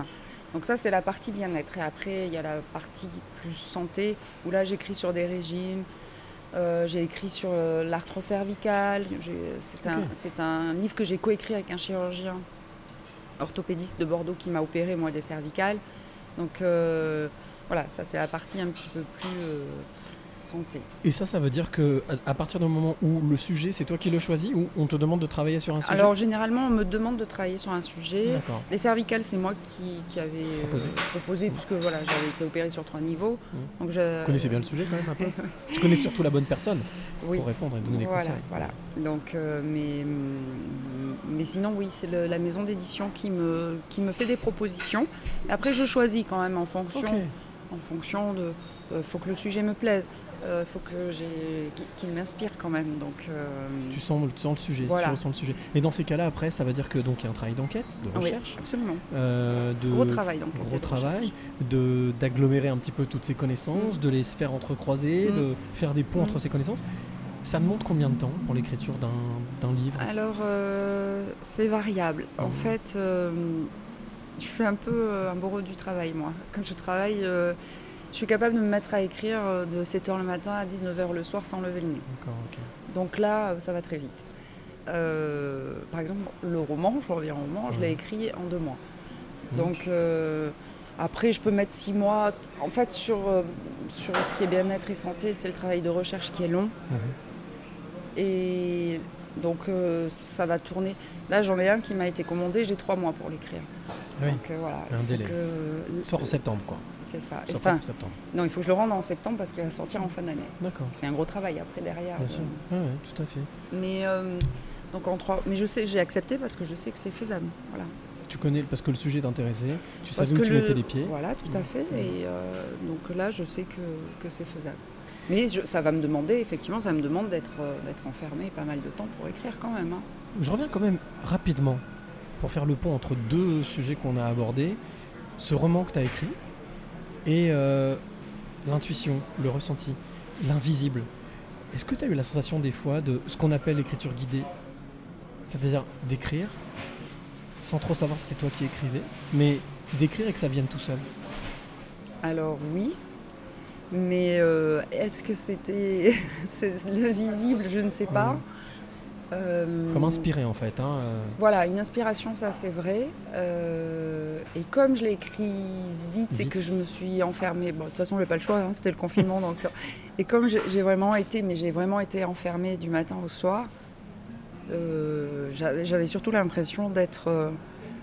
Donc ça c'est la partie bien-être et après il y a la partie plus santé où là j'écris sur des régimes. Euh, j'ai écrit sur euh, l'arthrose cervicale. C'est un, livre que j'ai coécrit avec un chirurgien orthopédiste de Bordeaux qui m'a opéré moi des cervicales. Donc euh, voilà, ça c'est la partie un petit peu plus santé. Et ça, ça veut dire que à, partir du moment où le sujet, c'est toi qui le choisis ou on te demande de travailler sur un sujet Alors généralement on me demande de travailler sur un sujet. D'accord. Les cervicales c'est moi qui, qui avais euh, Proposé. proposé puisque voilà j'avais été opérée sur trois niveaux. Mhm. Donc je Vous connaissez bien le sujet quand même un peu Tu connais surtout la bonne personne Oui. pour répondre et donner les voilà, conseils. Voilà. Donc, euh, mais, hum, mais sinon, oui, c'est la maison d'édition qui me, qui me fait des propositions. Après, je choisis quand même en fonction, en fonction de. Il faut que le sujet me plaise. Il faut que j'ai, qu'il- m'inspire quand même. Donc, euh, Si tu sens, tu sens le sujet, si tu ressens le sujet. Et dans ces cas-là, après, ça veut dire que donc il y a un travail d'enquête, de oui, recherche, absolument. euh, de Gros travail d'enquête gros de travail, de d'agglomérer un petit peu toutes ces connaissances, Mm. de les faire entrecroiser, Mm. de faire des ponts Mm. entre ces connaissances. Ça demande combien de temps pour l'écriture d'un d'un livre? Alors, euh, c'est variable. En Mhm. fait, euh, je suis un peu euh, un bourreau du travail, moi. Quand je travaille, euh, je suis capable de me mettre à écrire euh, de 7h le matin à 19h le soir sans lever le nez. Donc là, euh, ça va très vite. Euh, par exemple, le roman, je reviens au roman, je l'ai écrit en deux mois. Mhm. Donc euh, après, je peux mettre six mois. En fait, sur, sur ce qui est bien-être et santé, c'est le travail de recherche qui est long. Mhm. Et donc euh, ça va tourner. Là, j'en ai un qui m'a été commandé, j'ai trois mois pour l'écrire. Oui. Donc euh, voilà. Un délai. que- sort en septembre, quoi. C'est ça. Sort Enfin, en septembre. non, il faut que je le rende en septembre parce qu'il va sortir en fin d'année. D'accord. C'est un gros travail après derrière. Bien sûr. Ouais, ouais, tout à fait. Mais euh, donc en trois. Mais je sais, j'ai accepté parce que je sais que c'est faisable. Voilà. Tu connais parce que le sujet t'intéressait, tu Parce savais où tu le- mettais les pieds. Voilà, tout à fait. Et euh, donc là, je sais que, que c'est faisable. Mais je- ça va me demander, effectivement, ça me demande d'être euh, d'être enfermé pas mal de temps pour écrire quand même. hein. Je reviens quand même rapidement pour faire le pont entre deux sujets qu'on a abordés. Ce roman que tu as écrit et euh, l'intuition, le ressenti, l'invisible. Est-ce que tu as eu la sensation des fois de ce qu'on appelle l'écriture guidée? C'est-à-dire d'écrire sans trop savoir si c'est toi qui écrivais, mais d'écrire et que ça vienne tout seul? Alors oui, mais euh, est-ce que c'était le visible Je ne sais pas. Euh, Comme inspiré en fait. hein, euh. Voilà, une inspiration, ça c'est vrai. Euh, et comme je l'ai écrit vite, et que je me suis enfermée, bon, de toute façon, j'ai pas le choix, hein, c'était le confinement. donc, et comme j'ai vraiment été, mais j'ai vraiment été enfermée du matin au soir, euh, j'avais j'avais surtout l'impression d'être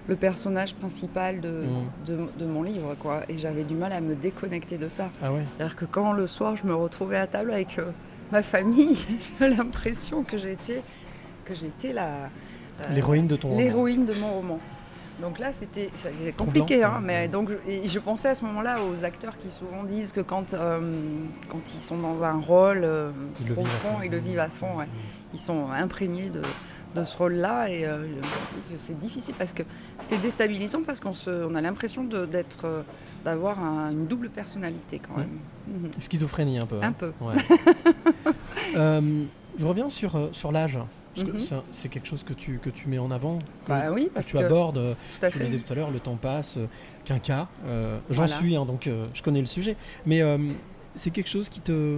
le personnage principal de, Mm. de, de mon livre, quoi. Et j'avais du mal à me déconnecter de ça. Ah ouais C'est-à-dire que quand le soir je me retrouvais à table avec euh, ma famille, j'ai l'impression que j'étais que j'étais la euh, L'héroïne de ton roman. l'héroïne de mon roman. Donc là c'était compliqué, hein, mais donc je, et je pensais à ce moment-là aux acteurs qui souvent disent que quand euh, quand ils sont dans un rôle euh, Ils le vivent à profond, fond. ils le vivent à fond. ouais. Ils sont imprégnés de de ce rôle-là et euh, c'est difficile parce que c'est déstabilisant parce qu'on on a l'impression d'être euh, d'avoir un- une double personnalité quand Ouais. même. Mhm. Schizophrénie un peu. hein. Un peu. Ouais. Euh, je reviens sur, sur l'âge. Parce que Mhm. c'est quelque chose que tu, que tu mets en avant, que, Bah oui, que parce tu que- abordes. tout à fait. disais tout à l'heure, le temps passe, qu'un cas. euh, J'en Voilà. suis, hein, donc je connais le sujet. Mais c'est quelque chose qui te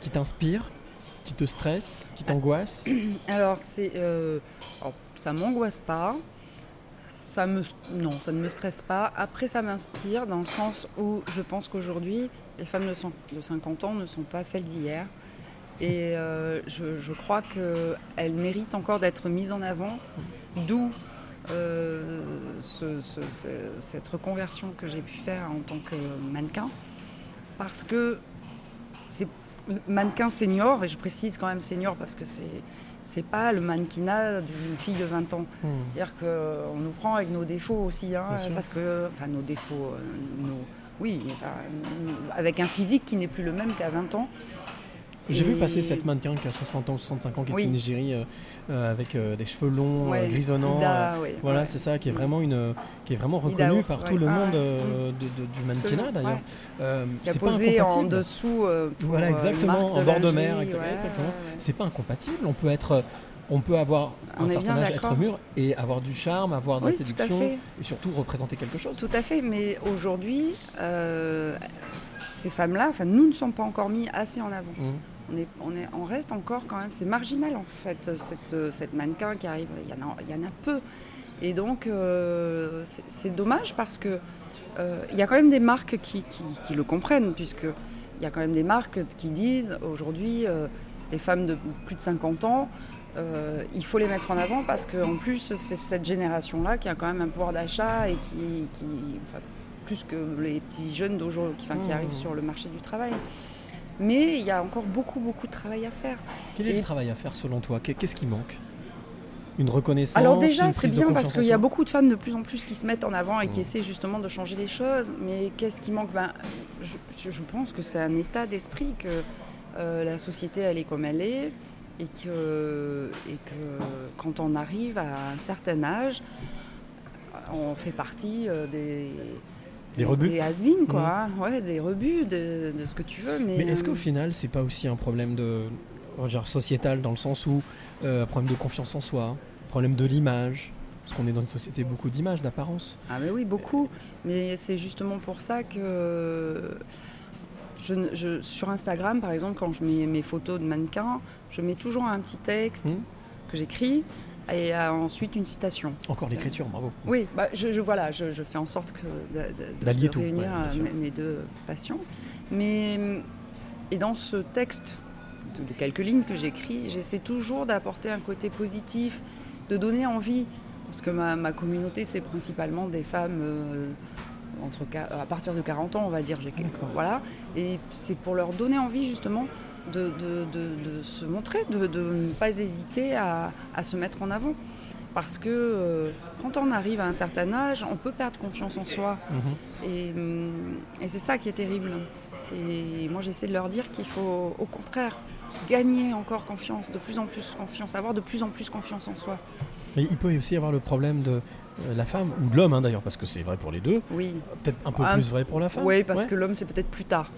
qui t'inspire, qui te stresse, qui t'angoisse. Alors, c'est, euh, ça m'angoisse pas. Ça me, non, ça ne me stresse pas. Après, ça m'inspire dans le sens où je pense qu'aujourd'hui, les femmes de, de 50 ans ne sont pas celles d'hier. Et euh, je, je crois qu'elles méritent encore d'être mises en avant. D'où euh, ce- cette reconversion que j'ai pu faire en tant que mannequin. Parce que c'est mannequin senior, et je précise quand même senior parce que c'est c'est pas le mannequinat d'une fille de 20 ans. Hmm. C'est-à-dire qu'on nous prend avec nos défauts aussi, hein, parce que, enfin nos défauts, euh, nos- oui, enfin, avec un physique qui n'est plus le même qu'à 20 ans. J'ai vu passer cette mannequin qui a 60 ans, 65 ans, qui Oui. est une Égérie euh, euh, avec euh, des cheveux longs, Ouais, grisonnants. Ida, ouais, voilà, ouais. c'est ça, qui est vraiment une, qui est vraiment reconnue par tout le Ah, monde euh, de- de- du mannequinat d'ailleurs. c'est pas posé en incompatible. dessous. pour, Voilà, exactement, en bord de mer, exactement. C'est pas incompatible. On peut être, on peut avoir On un certain âge, être mûr et avoir du charme, avoir de Oui, la séduction et surtout représenter quelque chose. Tout à fait, mais aujourd'hui, euh, ces femmes-là, enfin, nous ne sommes pas encore mis assez en avant. Mhm. On, est, on, est, on reste encore quand même, c'est marginal en fait, cette, cette mannequin qui arrive, il y en a, il y en a peu. Et donc, euh, c'est- dommage parce que euh, il y a quand même des marques qui, qui- qui le comprennent, puisque il y a quand même des marques qui disent aujourd'hui, euh, les femmes de plus de 50 ans, il faut les mettre en avant parce qu'en plus, c'est cette génération-là qui a quand même un pouvoir d'achat et qui, qui enfin, plus que les petits jeunes d'aujourd'hui qui, enfin, qui Mmh. arrivent sur le marché du travail. Mais il y a encore beaucoup, beaucoup de travail à faire. Quel est Et- le travail à faire selon toi? Qu'est- Qu'est-ce qui manque? Une reconnaissance Alors déjà, c'est bien parce qu'il y a beaucoup de femmes de plus en plus qui se mettent en avant et qui Mm. essaient justement de changer les choses. Mais qu'est-ce qui manque? Ben, je pense que c'est un état d'esprit que euh, la société, elle est comme elle est. Et que, et que quand on arrive à un certain âge, on fait partie euh, des... Des rebuts. Des has-been, quoi. Mm. hein. Ouais, des rebuts, de, de ce que tu veux. Mais, Mais est-ce euh, qu'au final, c'est pas aussi un problème de genre sociétal dans le sens où euh, un problème de confiance en soi, un problème de l'image, parce qu'on est dans une société beaucoup d'images, d'apparence. Ah mais oui, beaucoup. Mais c'est justement pour ça que je, sur Instagram, par exemple, quand je mets mes photos de mannequins, je mets toujours un petit texte Mhm. que j'écris et euh, ensuite une citation. Encore l'écriture, bravo. Oui, bah, je, je- voilà, je, je fais en sorte que de, de- tout, réunir ouais, euh, mes, deux passions. Mais et dans ce texte de, quelques lignes que j'écris, j'essaie toujours d'apporter un côté positif, de donner envie, parce que ma, ma communauté c'est principalement des femmes euh, entre à partir de 40 ans, on va dire. Voilà, et c'est pour leur donner envie justement de, de- de- de se montrer, de, ne pas hésiter à, à se mettre en avant. Parce que euh, quand on arrive à un certain âge, on peut perdre confiance en soi. Mhm. Et, hum, et c'est ça qui est terrible. Et moi, j'essaie de leur dire qu'il faut, au contraire, gagner encore confiance, de plus en plus confiance, avoir de plus en plus confiance en soi. Mais il peut aussi y avoir le problème de euh, la femme, ou de l'homme hein, d'ailleurs, parce que c'est vrai pour les deux. Oui. Peut-être un peu Un- plus vrai pour la femme. Oui, parce Ouais. que l'homme, c'est peut-être plus tard.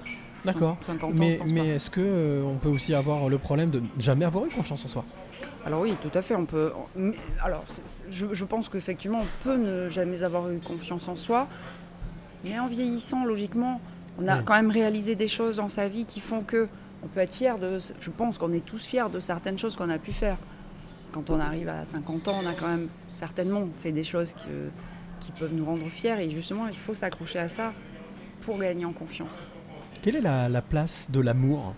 D'accord. 50 ans, mais est-ce que euh, on peut aussi avoir le problème de jamais avoir eu confiance en soi? Alors oui, tout à fait, on peut. alors, je, je pense qu'effectivement, on peut ne jamais avoir eu confiance en soi, mais en vieillissant, logiquement, on a Oui. quand même réalisé des choses dans sa vie qui font que on peut être fier de. Je pense qu'on est tous fiers de certaines choses qu'on a pu faire. Quand on arrive à 50 ans, on a quand même certainement fait des choses que- qui peuvent nous rendre fiers. Et justement, il faut s'accrocher à ça pour gagner en confiance. Quelle est la, la place de l'amour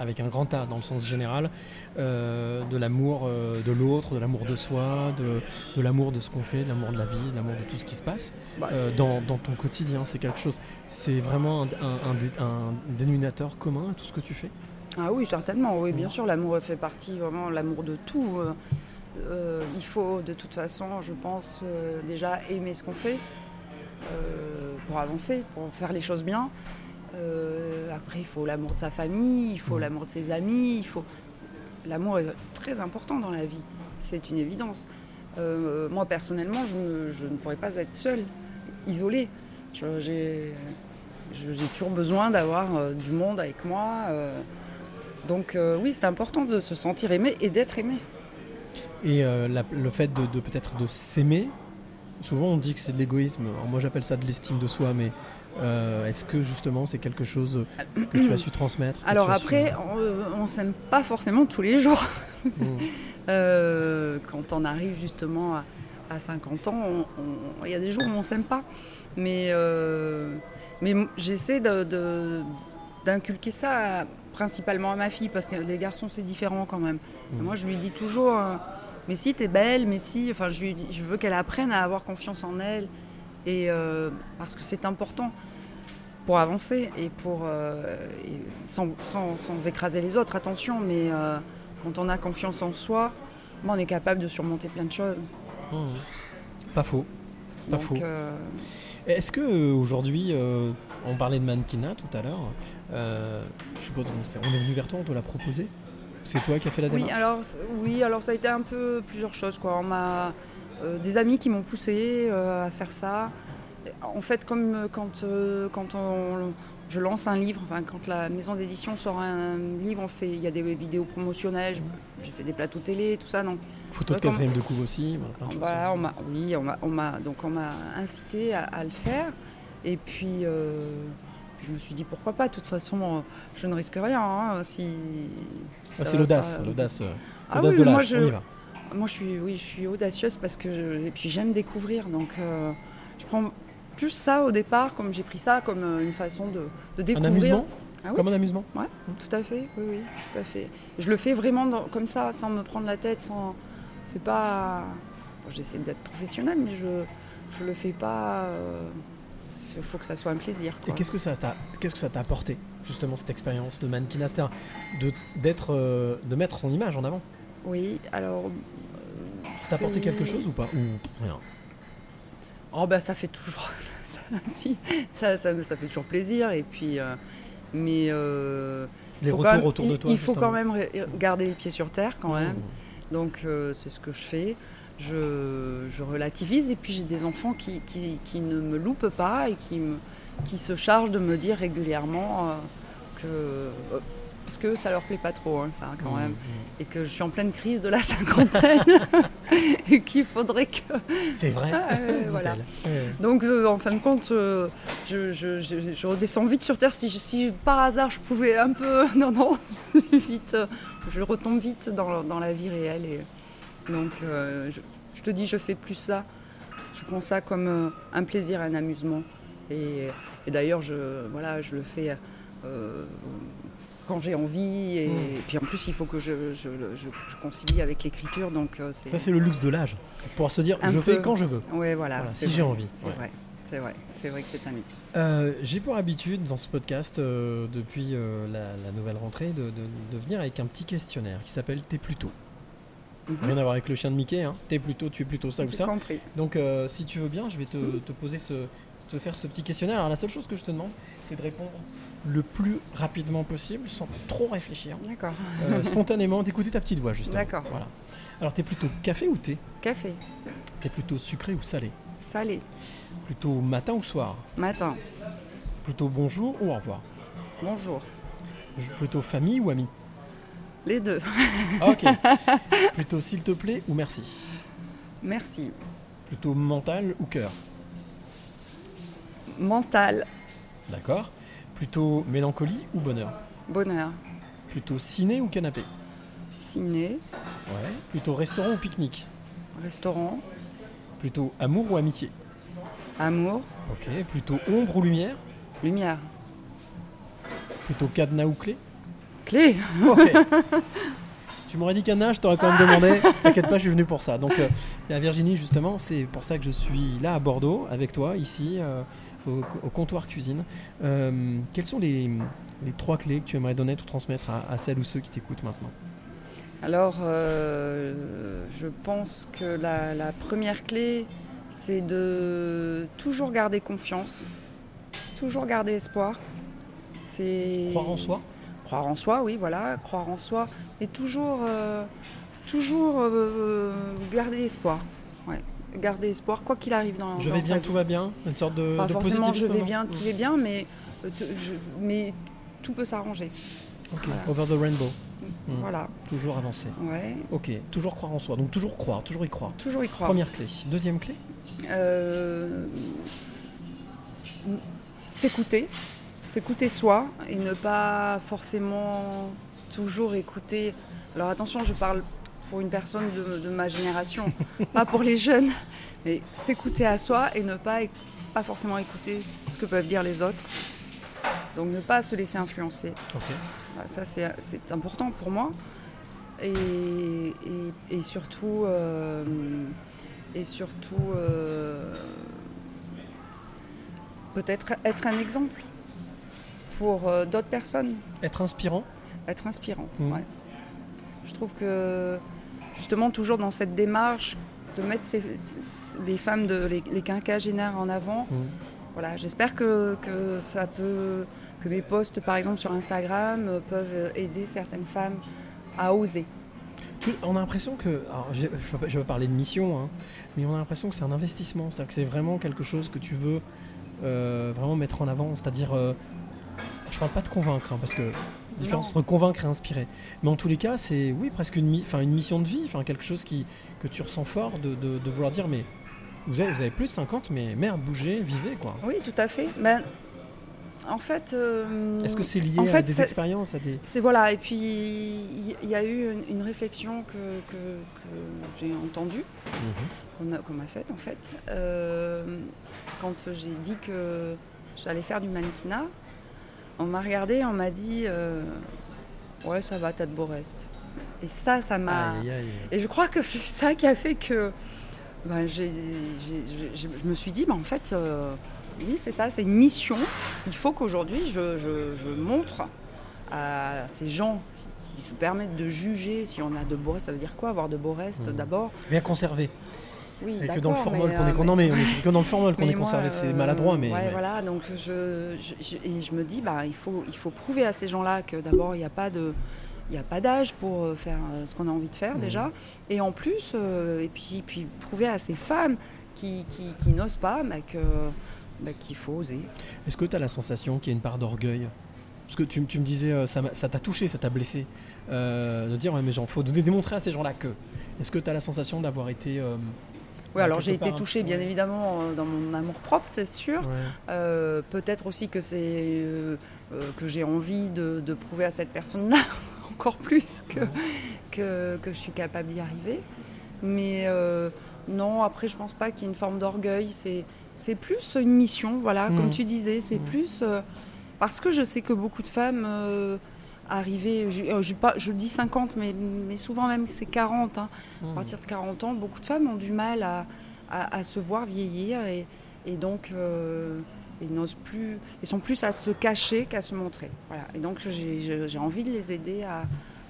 avec un grand A dans le sens général, euh, de l'amour euh, de l'autre, de l'amour de soi, de, de l'amour de ce qu'on fait, de l'amour de la vie, de l'amour de tout ce qui se passe Bah, euh, dans, dans ton quotidien. C'est quelque chose, c'est vraiment un, un- un dé- un dénominateur commun à tout ce que tu fais? Ah oui, certainement, oui, bien sûr, l'amour fait partie vraiment l'amour de tout. euh, il faut de toute façon, je pense, euh, déjà aimer ce qu'on fait euh, pour avancer, pour faire les choses bien. Euh, après, il faut l'amour de sa famille, il faut l'amour de ses amis, il faut. L'amour est très important dans la vie, c'est une évidence. Euh, moi, personnellement, je, me- je ne pourrais pas être seule, isolée. J'ai toujours besoin d'avoir euh, du monde avec moi. donc oui, c'est important de se sentir aimé et d'être aimé. Et la- le fait de, de peut-être de s'aimer, souvent on dit que c'est de l'égoïsme. Moi j'appelle ça de l'estime de soi, mais euh, est-ce que justement c'est quelque chose que tu as su transmettre Alors tu as su- après, on, on s'aime pas forcément tous les jours. Mm. Euh, quand on arrive justement à, à 50 ans, on- on- il y a des jours où on s'aime pas. Mais, euh, mais j'essaie d'inculquer ça à- principalement à ma fille, parce que les garçons c'est différent quand même. Mm. Moi je lui dis toujours, euh, mais si t'es belle, mais si, enfin je, lui dis- je veux qu'elle apprenne à avoir confiance en elle, et euh, parce que c'est important pour avancer et pour euh, et sans, sans- sans écraser les autres, attention, mais euh, quand on a confiance en soi, ben, on est capable de surmonter plein de choses. Mmh. Pas faux. Pas Donc, faux. euh, Est-ce que aujourd'hui, euh, on parlait de mannequinat tout à l'heure, euh, je suppose qu'on est venu vers toi, on te l'a proposé C'est toi qui as fait la oui, démarche? alors, c- oui, alors ça a été un peu plusieurs choses. Quoi. On m'a, des amis qui m'ont poussé euh, à faire ça. En fait, comme euh, quand, euh, quand on, je lance un livre, enfin, quand la maison d'édition sort un livre, on fait, il y a des vidéos promotionnelles, j'ai fait des plateaux télé, tout ça. Donc, Photo de quatrième de couve aussi. voilà, on m'a, oui, on m'a, on m'a, donc on m'a incité à, à le faire. Et puis, euh, je me suis dit pourquoi pas. De toute façon, euh, je ne risque rien. hein, si Ah, c'est l'audace, l'audace, euh, Ah oui, de moi l'âge, je, on y va. Moi je suis, oui, je suis audacieuse parce que je- et puis j'aime découvrir. Donc, euh, je prends plus ça au départ, comme j'ai pris ça comme euh, une façon de, de découvrir. amusement Ah oui. Comme un amusement Ouais, tout à fait, oui, oui, tout à fait. Je le fais vraiment dans- comme ça, sans me prendre la tête, sans. C'est pas. bon, J'essaie d'être professionnelle, mais je je le fais pas. Il faut que ça soit un plaisir. Et qu'est-ce que ça t'a qu'est-ce que ça t'a apporté justement cette expérience de mannequinat, de d'être euh, de mettre son image en avant? Oui, alors. euh, Ça t'a apporté quelque chose ou pas ou rien Oh bah ça fait toujours. ça, ça, ça, fait toujours plaisir. Et puis. euh, mais. euh, Les retours même- autour de toi, Il faut quand même garder les pieds sur terre quand Mmh. même. Donc euh, c'est ce que je fais. Je, je relativise et puis j'ai des enfants qui, qui, qui ne me loupent pas et qui, me, qui se chargent de me dire régulièrement euh, que. Euh, parce que ça leur plaît pas trop, hein, ça quand Mmh, même. Et que je suis en pleine crise de la cinquantaine et qu'il faudrait que. C'est vrai, Ah, ouais, voilà. Donc euh, en fin de compte, euh, je, je- je- je redescends vite sur terre. Si, par hasard je pouvais un peu. Non, non, vite. euh, je retombe vite dans, dans la vie réelle. Et, donc euh, je, te dis, je fais plus ça. Je prends ça comme euh, un plaisir, un amusement. Et, et d'ailleurs, je, voilà, je le fais euh, quand j'ai envie. Et, Mm. puis en plus, il faut que je, je, je- je concilie avec l'écriture. Donc euh, c'est. Ça c'est le luxe de l'âge, c'est pouvoir se dire je fais quand je veux. Ouais, voilà. Si j'ai envie. C'est Ouais. vrai. C'est vrai. C'est vrai que c'est un luxe. Euh, J'ai pour habitude dans ce podcast, euh, depuis euh, la, la nouvelle rentrée, de, de- de venir avec un petit questionnaire qui s'appelle T'es plutôt. Mhm. Rien à voir avec le chien de Mickey, hein. T'es plutôt, tu es plutôt ça ou ça. compris. Donc si tu veux bien, je vais te, te poser ce, te faire ce petit questionnaire. Alors la seule chose que je te demande, c'est de répondre le plus rapidement possible, sans trop réfléchir. D'accord. Euh, spontanément, d'écouter ta petite voix justement. D'accord. Voilà. Alors t'es plutôt café ou thé? Café. T'es plutôt sucré ou salé? Salé. Plutôt matin ou soir? Matin. Plutôt bonjour ou au revoir? Bonjour. Plutôt famille ou ami Les deux. Ah, ok. Plutôt s'il te plaît ou merci? Merci. Plutôt mental ou cœur? Mental. D'accord. Plutôt mélancolie ou bonheur Bonheur. Plutôt ciné ou canapé Ciné. Ouais. Plutôt restaurant ou pique-nique Restaurant. Plutôt amour ou amitié Amour. Ok. Plutôt ombre ou lumière Lumière. Plutôt cadenas ou clé Clé. Ok. tu m'aurais dit cadenas, je t'aurais quand même demandé. T'inquiète pas, je suis venu pour ça. Donc, euh, Virginie, justement, c'est pour ça que je suis là à Bordeaux, avec toi, ici, euh, au, au comptoir cuisine. Euh, quelles sont les, les trois clés que tu aimerais donner ou transmettre à, à celles ou ceux qui t'écoutent maintenant? Alors, euh, je pense que la, la première clé, c'est de toujours garder confiance, toujours garder espoir. C'est Croire en soi? Croire en soi, oui, voilà, croire en soi, et toujours, toujours euh, garder espoir. Ouais, garder espoir, quoi qu'il arrive dans. Je vais bien, vie. tout va bien Une sorte de, forcément, je vais bien, tout va bien, mais, euh, je- mais tout peut s'arranger. Ok, Voilà. over the rainbow. Mm. Voilà. Toujours avancer. Ouais. Ok, toujours croire en soi. Donc toujours croire, toujours y croire. Toujours y croire. Première clé. Deuxième clé Euh, s'écouter, s'écouter soi et ne pas forcément toujours écouter. Alors attention, je parle pour une personne de, de ma génération, pas pour les jeunes, mais s'écouter à soi et ne pas, pas forcément écouter ce que peuvent dire les autres. Donc ne pas se laisser influencer. Voilà, Ça, c'est important pour moi. Et, et- et surtout, euh, et surtout euh, peut-être être un exemple pour euh, d'autres personnes, Être inspirant être inspirante. Mhm. ouais. Je trouve que justement, toujours dans cette démarche de mettre ces, ces- les femmes, de, les, les quinquagénaires en avant, Mhm. voilà, j'espère que, que ça peut, que mes posts par exemple sur Instagram euh, peuvent aider certaines femmes à oser. On a l'impression que, alors, je ne vais, je pas parler de mission, hein, mais on a l'impression que c'est un investissement, c'est-à-dire que c'est vraiment quelque chose que tu veux euh, vraiment mettre en avant, c'est-à-dire, euh, je parle pas de convaincre, hein, parce que différence Non. entre convaincre et inspirer, mais en tous les cas, c'est oui presque une, mi- une mission de vie, enfin quelque chose qui que tu ressens fort de, de- de vouloir dire, mais vous avez, vous avez plus de 50, mais merde, bougez, vivez quoi. Oui, tout à fait. Ben, en fait, euh, Est-ce que c'est lié en à fait, des expériences, à des C'est voilà, et puis il y, a eu une, une réflexion que, que- que j'ai entendue, qu'on a- qu'on m'a faite en fait, euh, quand j'ai dit que j'allais faire du mannequinat. On m'a regardé, on m'a dit euh, Ouais, ça va, t'as de beaux restes. Et ça, ça m'a. Et je crois que c'est ça qui a fait que ben, je me suis dit, ben, en fait, euh, oui, c'est ça, c'est une mission. Il faut qu'aujourd'hui, je, je- je montre à ces gens qui, se permettent de juger si on a de beaux restes. Ça veut dire quoi, avoir de beaux restes Mhm. d'abord? Bien conservé Oui, Et que dans le formol qu'on euh, est con- non mais on est- c'est que dans le formol qu'on est conservé, c'est euh, maladroit, mais, ouais, voilà, donc je, je, je- et je me dis, bah, il, faut, il faut prouver à ces gens-là que d'abord, il n'y a pas de. Il n'y a pas d'âge pour euh, faire euh, ce qu'on a envie de faire déjà. Et en plus, euh, et puis, puis prouver à ces femmes qui, qui, qui n'osent pas bah, que, bah, qu'il faut oser. Est-ce que tu as la sensation qu'il y a une part d'orgueil? Parce que tu, tu me disais, euh, ça t'a touché, ça t'a blessé, euh, de dire, ouais, mais il faut démontrer à ces gens-là que. Est-ce que tu as la sensation d'avoir été. euh, Oui, alors j'ai été touchée, bien ouais. évidemment, euh, dans mon amour propre, c'est sûr. ouais. Euh, Peut-être aussi que c'est euh, que j'ai envie de, de prouver à cette personne-là encore plus que, que, que je suis capable d'y arriver. Mais euh, non, après, je pense pas qu'il y ait une forme d'orgueil. C'est plus une mission, voilà, comme tu disais. C'est Mhm. plus parce que je sais que beaucoup de femmes je, euh, je, dis 50, mais, mais souvent même c'est 40. hein. À partir de 40 ans, beaucoup de femmes ont du mal à, à- à se voir vieillir et, et donc euh, et n'osent plus, et sont plus à se cacher qu'à se montrer. Voilà. Et donc j'ai- envie de les aider à,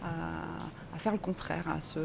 à- à faire le contraire, à se,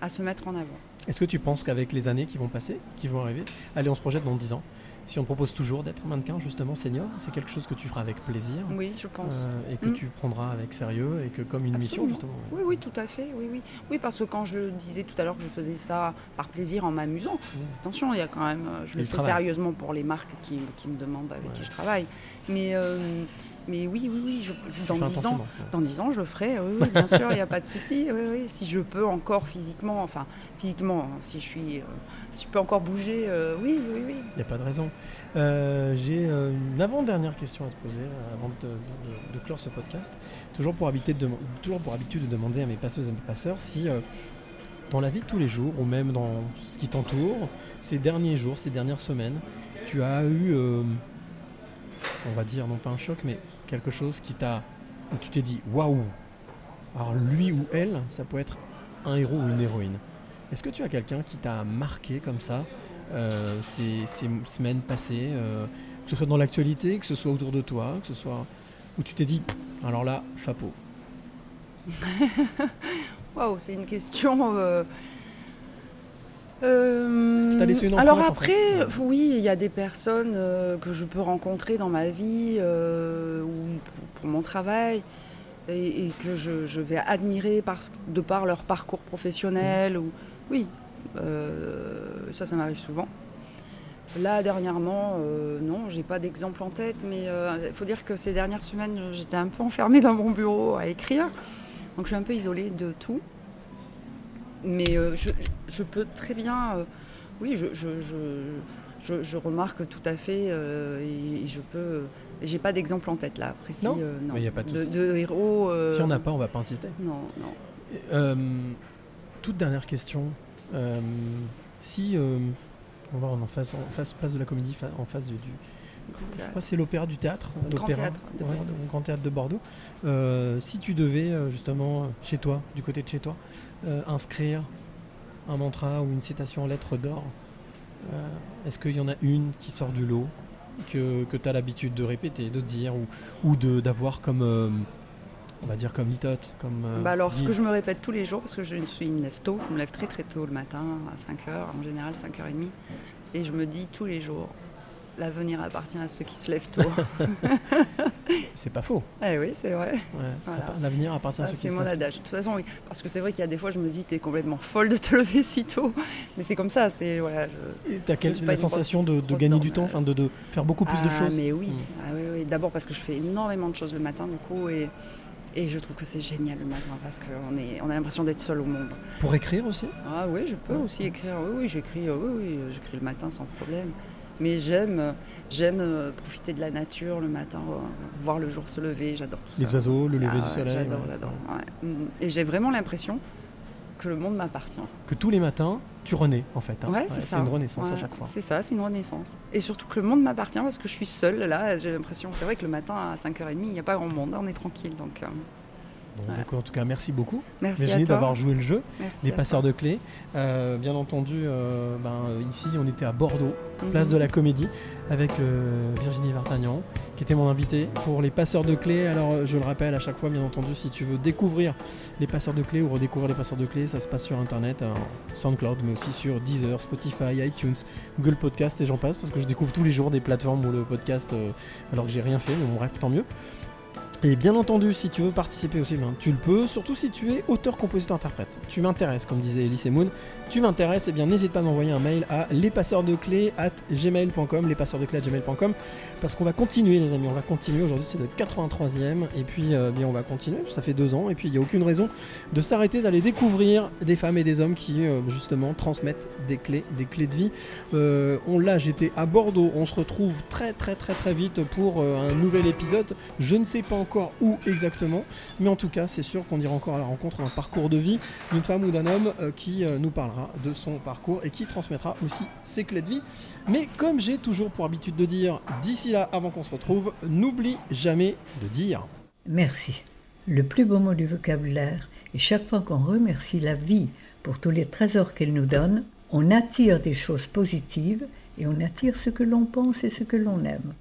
à se mettre en avant. Est-ce que tu penses qu'avec les années qui vont passer, qui vont arriver, allez, on se projette dans 10 ans, si on te propose toujours d'être mannequin, justement, senior, c'est quelque chose que tu feras avec plaisir Oui, je pense. euh, et que Mm. tu prendras avec sérieux et que comme une mission, justement. Oui, oui, tout à fait. Oui, oui. oui, parce que quand je disais tout à l'heure que je faisais ça par plaisir en m'amusant, attention, il y a quand même, euh, je Et le fais travail. sérieusement pour les marques qui, qui me demandent avec qui je travaille. Mais, euh, mais oui, oui, oui, je, je- dans fais 10 ans, dans 10 ans, je ferai, oui, oui, bien sûr, il n'y a pas de souci, oui, oui, si je peux encore physiquement, enfin, physiquement, si je suis, euh, si je peux encore bouger, euh, oui, oui, oui. Il n'y a pas de raison. Euh, J'ai une avant-dernière question à te poser avant de, de- de- de clore ce podcast. Toujours pour, habiter de, dem- toujours pour habitude de demander à mes passeuses et mes passeurs si, dans la vie de tous les jours, ou même dans ce qui t'entoure, ces derniers jours, ces dernières semaines, tu as eu, euh, on va dire, non pas un choc, mais quelque chose qui t'a. où tu t'es dit waouh Alors lui ou elle, ça peut être un héros ou une héroïne. Est-ce que tu as quelqu'un qui t'a marqué comme ça euh, ces, ces semaines passées, euh, que ce soit dans l'actualité, que ce soit autour de toi, que ce soit où tu t'es dit, alors là, chapeau? Waouh, c'est une question. euh, euh, T'as laissé une alors en après, fait. oui, il y a des personnes euh, que je peux rencontrer dans ma vie euh, ou pour, pour mon travail et, et que je, je vais admirer parce, de par leur parcours professionnel. Ou, oui, ça, ça m'arrive souvent. Là, dernièrement, non, j'ai pas d'exemple en tête, mais il faut dire que ces dernières semaines, j'étais un peu enfermée dans mon bureau à écrire. Donc je suis un peu isolée de tout. Mais euh, je, je peux très bien. euh, oui, je, je, je, je- je remarque tout à fait euh, et, et je peux. J'ai pas d'exemple en tête là, précis. Non euh, Mais y a pas de de, héros. euh, Si on n'a pas, on va pas insister. Non, non. Euh, toute dernière question. Euh, si euh, on va en face, en face, place de la comédie, fa- en face du, du- je sais pas, c'est l'opéra du théâtre, Grand l'opéra, Théâtre de ouais, Grand Théâtre de Bordeaux. Euh, si tu devais justement chez toi, du côté de chez toi, euh, inscrire un mantra ou une citation en lettres d'or, euh, est-ce qu'il y en a une qui sort du lot que, que tu as l'habitude de répéter, de dire ou, d'avoir comme euh, on va dire comme litote, comme euh, Bah alors, ce que je me répète tous les jours, parce que je suis une lève tôt, je me lève très très tôt le matin, à 5h, en général 5h30, et je me dis tous les jours, l'avenir appartient à ceux qui se lèvent tôt. C'est pas faux. eh oui, c'est vrai. Ouais. Voilà. L'avenir appartient à ceux qui c'est se mon lèvent. adage. De toute façon, oui. Parce que c'est vrai qu'il y a des fois, je me dis, t'es complètement folle de te lever si tôt. Mais c'est comme ça, c'est. Voilà, je- Et T'as quel- je suis pas la sensation de, gagner du temps, enfin de, de faire beaucoup plus de Ah, choses? mais oui. Mm. Ah, oui, oui. D'abord parce que je fais énormément de choses le matin, du coup, et, et je trouve que c'est génial le matin parce qu'on on a l'impression d'être seul au monde. Pour écrire aussi? Ah oui, je peux aussi écrire. Oui, oui, j'écris. euh, Oui, oui, euh, j'écris le matin sans problème. Mais j'aime, j'aime euh, profiter de la nature le matin, euh, voir le jour se lever. J'adore tout ça. Les oiseaux, le lever Ah du ouais, soleil. J'adore, ouais. j'adore. ouais. Mm. Et j'ai vraiment l'impression que le monde m'appartient. Que tous les matins, tu renais en fait. hein. Ouais, c'est ça. une renaissance à chaque fois. C'est ça, c'est une renaissance. Et surtout que le monde m'appartient parce que je suis seule là. J'ai l'impression, c'est vrai que le matin à 5h30, il n'y a pas grand monde, on est tranquille. Donc, euh, Bon, Ouais. donc, en tout cas, merci beaucoup. merci d'avoir joué le jeu. Merci Les passeurs toi. de clés. Euh, bien entendu, euh, ben, ici, on était à Bordeaux, Mhm. place de la Comédie, avec euh, Virginie Vartagnan, qui était mon invitée pour les passeurs de clés. Alors, je le rappelle à chaque fois, bien entendu, si tu veux découvrir les passeurs de clés ou redécouvrir les passeurs de clés, ça se passe sur Internet, SoundCloud, mais aussi sur Deezer, Spotify, iTunes, Google Podcast et j'en passe, parce que je découvre tous les jours des plateformes où le podcast, alors que j'ai rien fait, mais bon, bref, tant mieux. Et bien entendu, si tu veux participer aussi, ben, tu le peux, surtout si tu es auteur, compositeur, interprète. Tu m'intéresses, comme disait Elise Moon. Tu m'intéresses, et bien n'hésite pas à m'envoyer un mail à lespasseursdeclés at gmail.com, lespasseursdeclés at gmail.com, parce qu'on va continuer, les amis, on va continuer. Aujourd'hui, c'est le 83e, et puis euh, bien on va continuer, ça fait deux ans, et puis il n'y a aucune raison de s'arrêter d'aller découvrir des femmes et des hommes qui, euh, justement, transmettent des clés, des clés de vie. Euh, on l'a, j'étais à Bordeaux, on se retrouve très très très très vite pour un nouvel épisode. Je ne sais pas encore où exactement, mais en tout cas, c'est sûr qu'on ira encore à la rencontre d'un parcours de vie d'une femme ou d'un homme euh, qui euh, nous parlera de son parcours et qui transmettra aussi ses clés de vie. Mais comme j'ai toujours pour habitude de dire, d'ici là, avant qu'on se retrouve, n'oublie jamais de dire. Merci. Le plus beau mot du vocabulaire, et chaque fois qu'on remercie la vie pour tous les trésors qu'elle nous donne, on attire des choses positives et on attire ce que l'on pense et ce que l'on aime.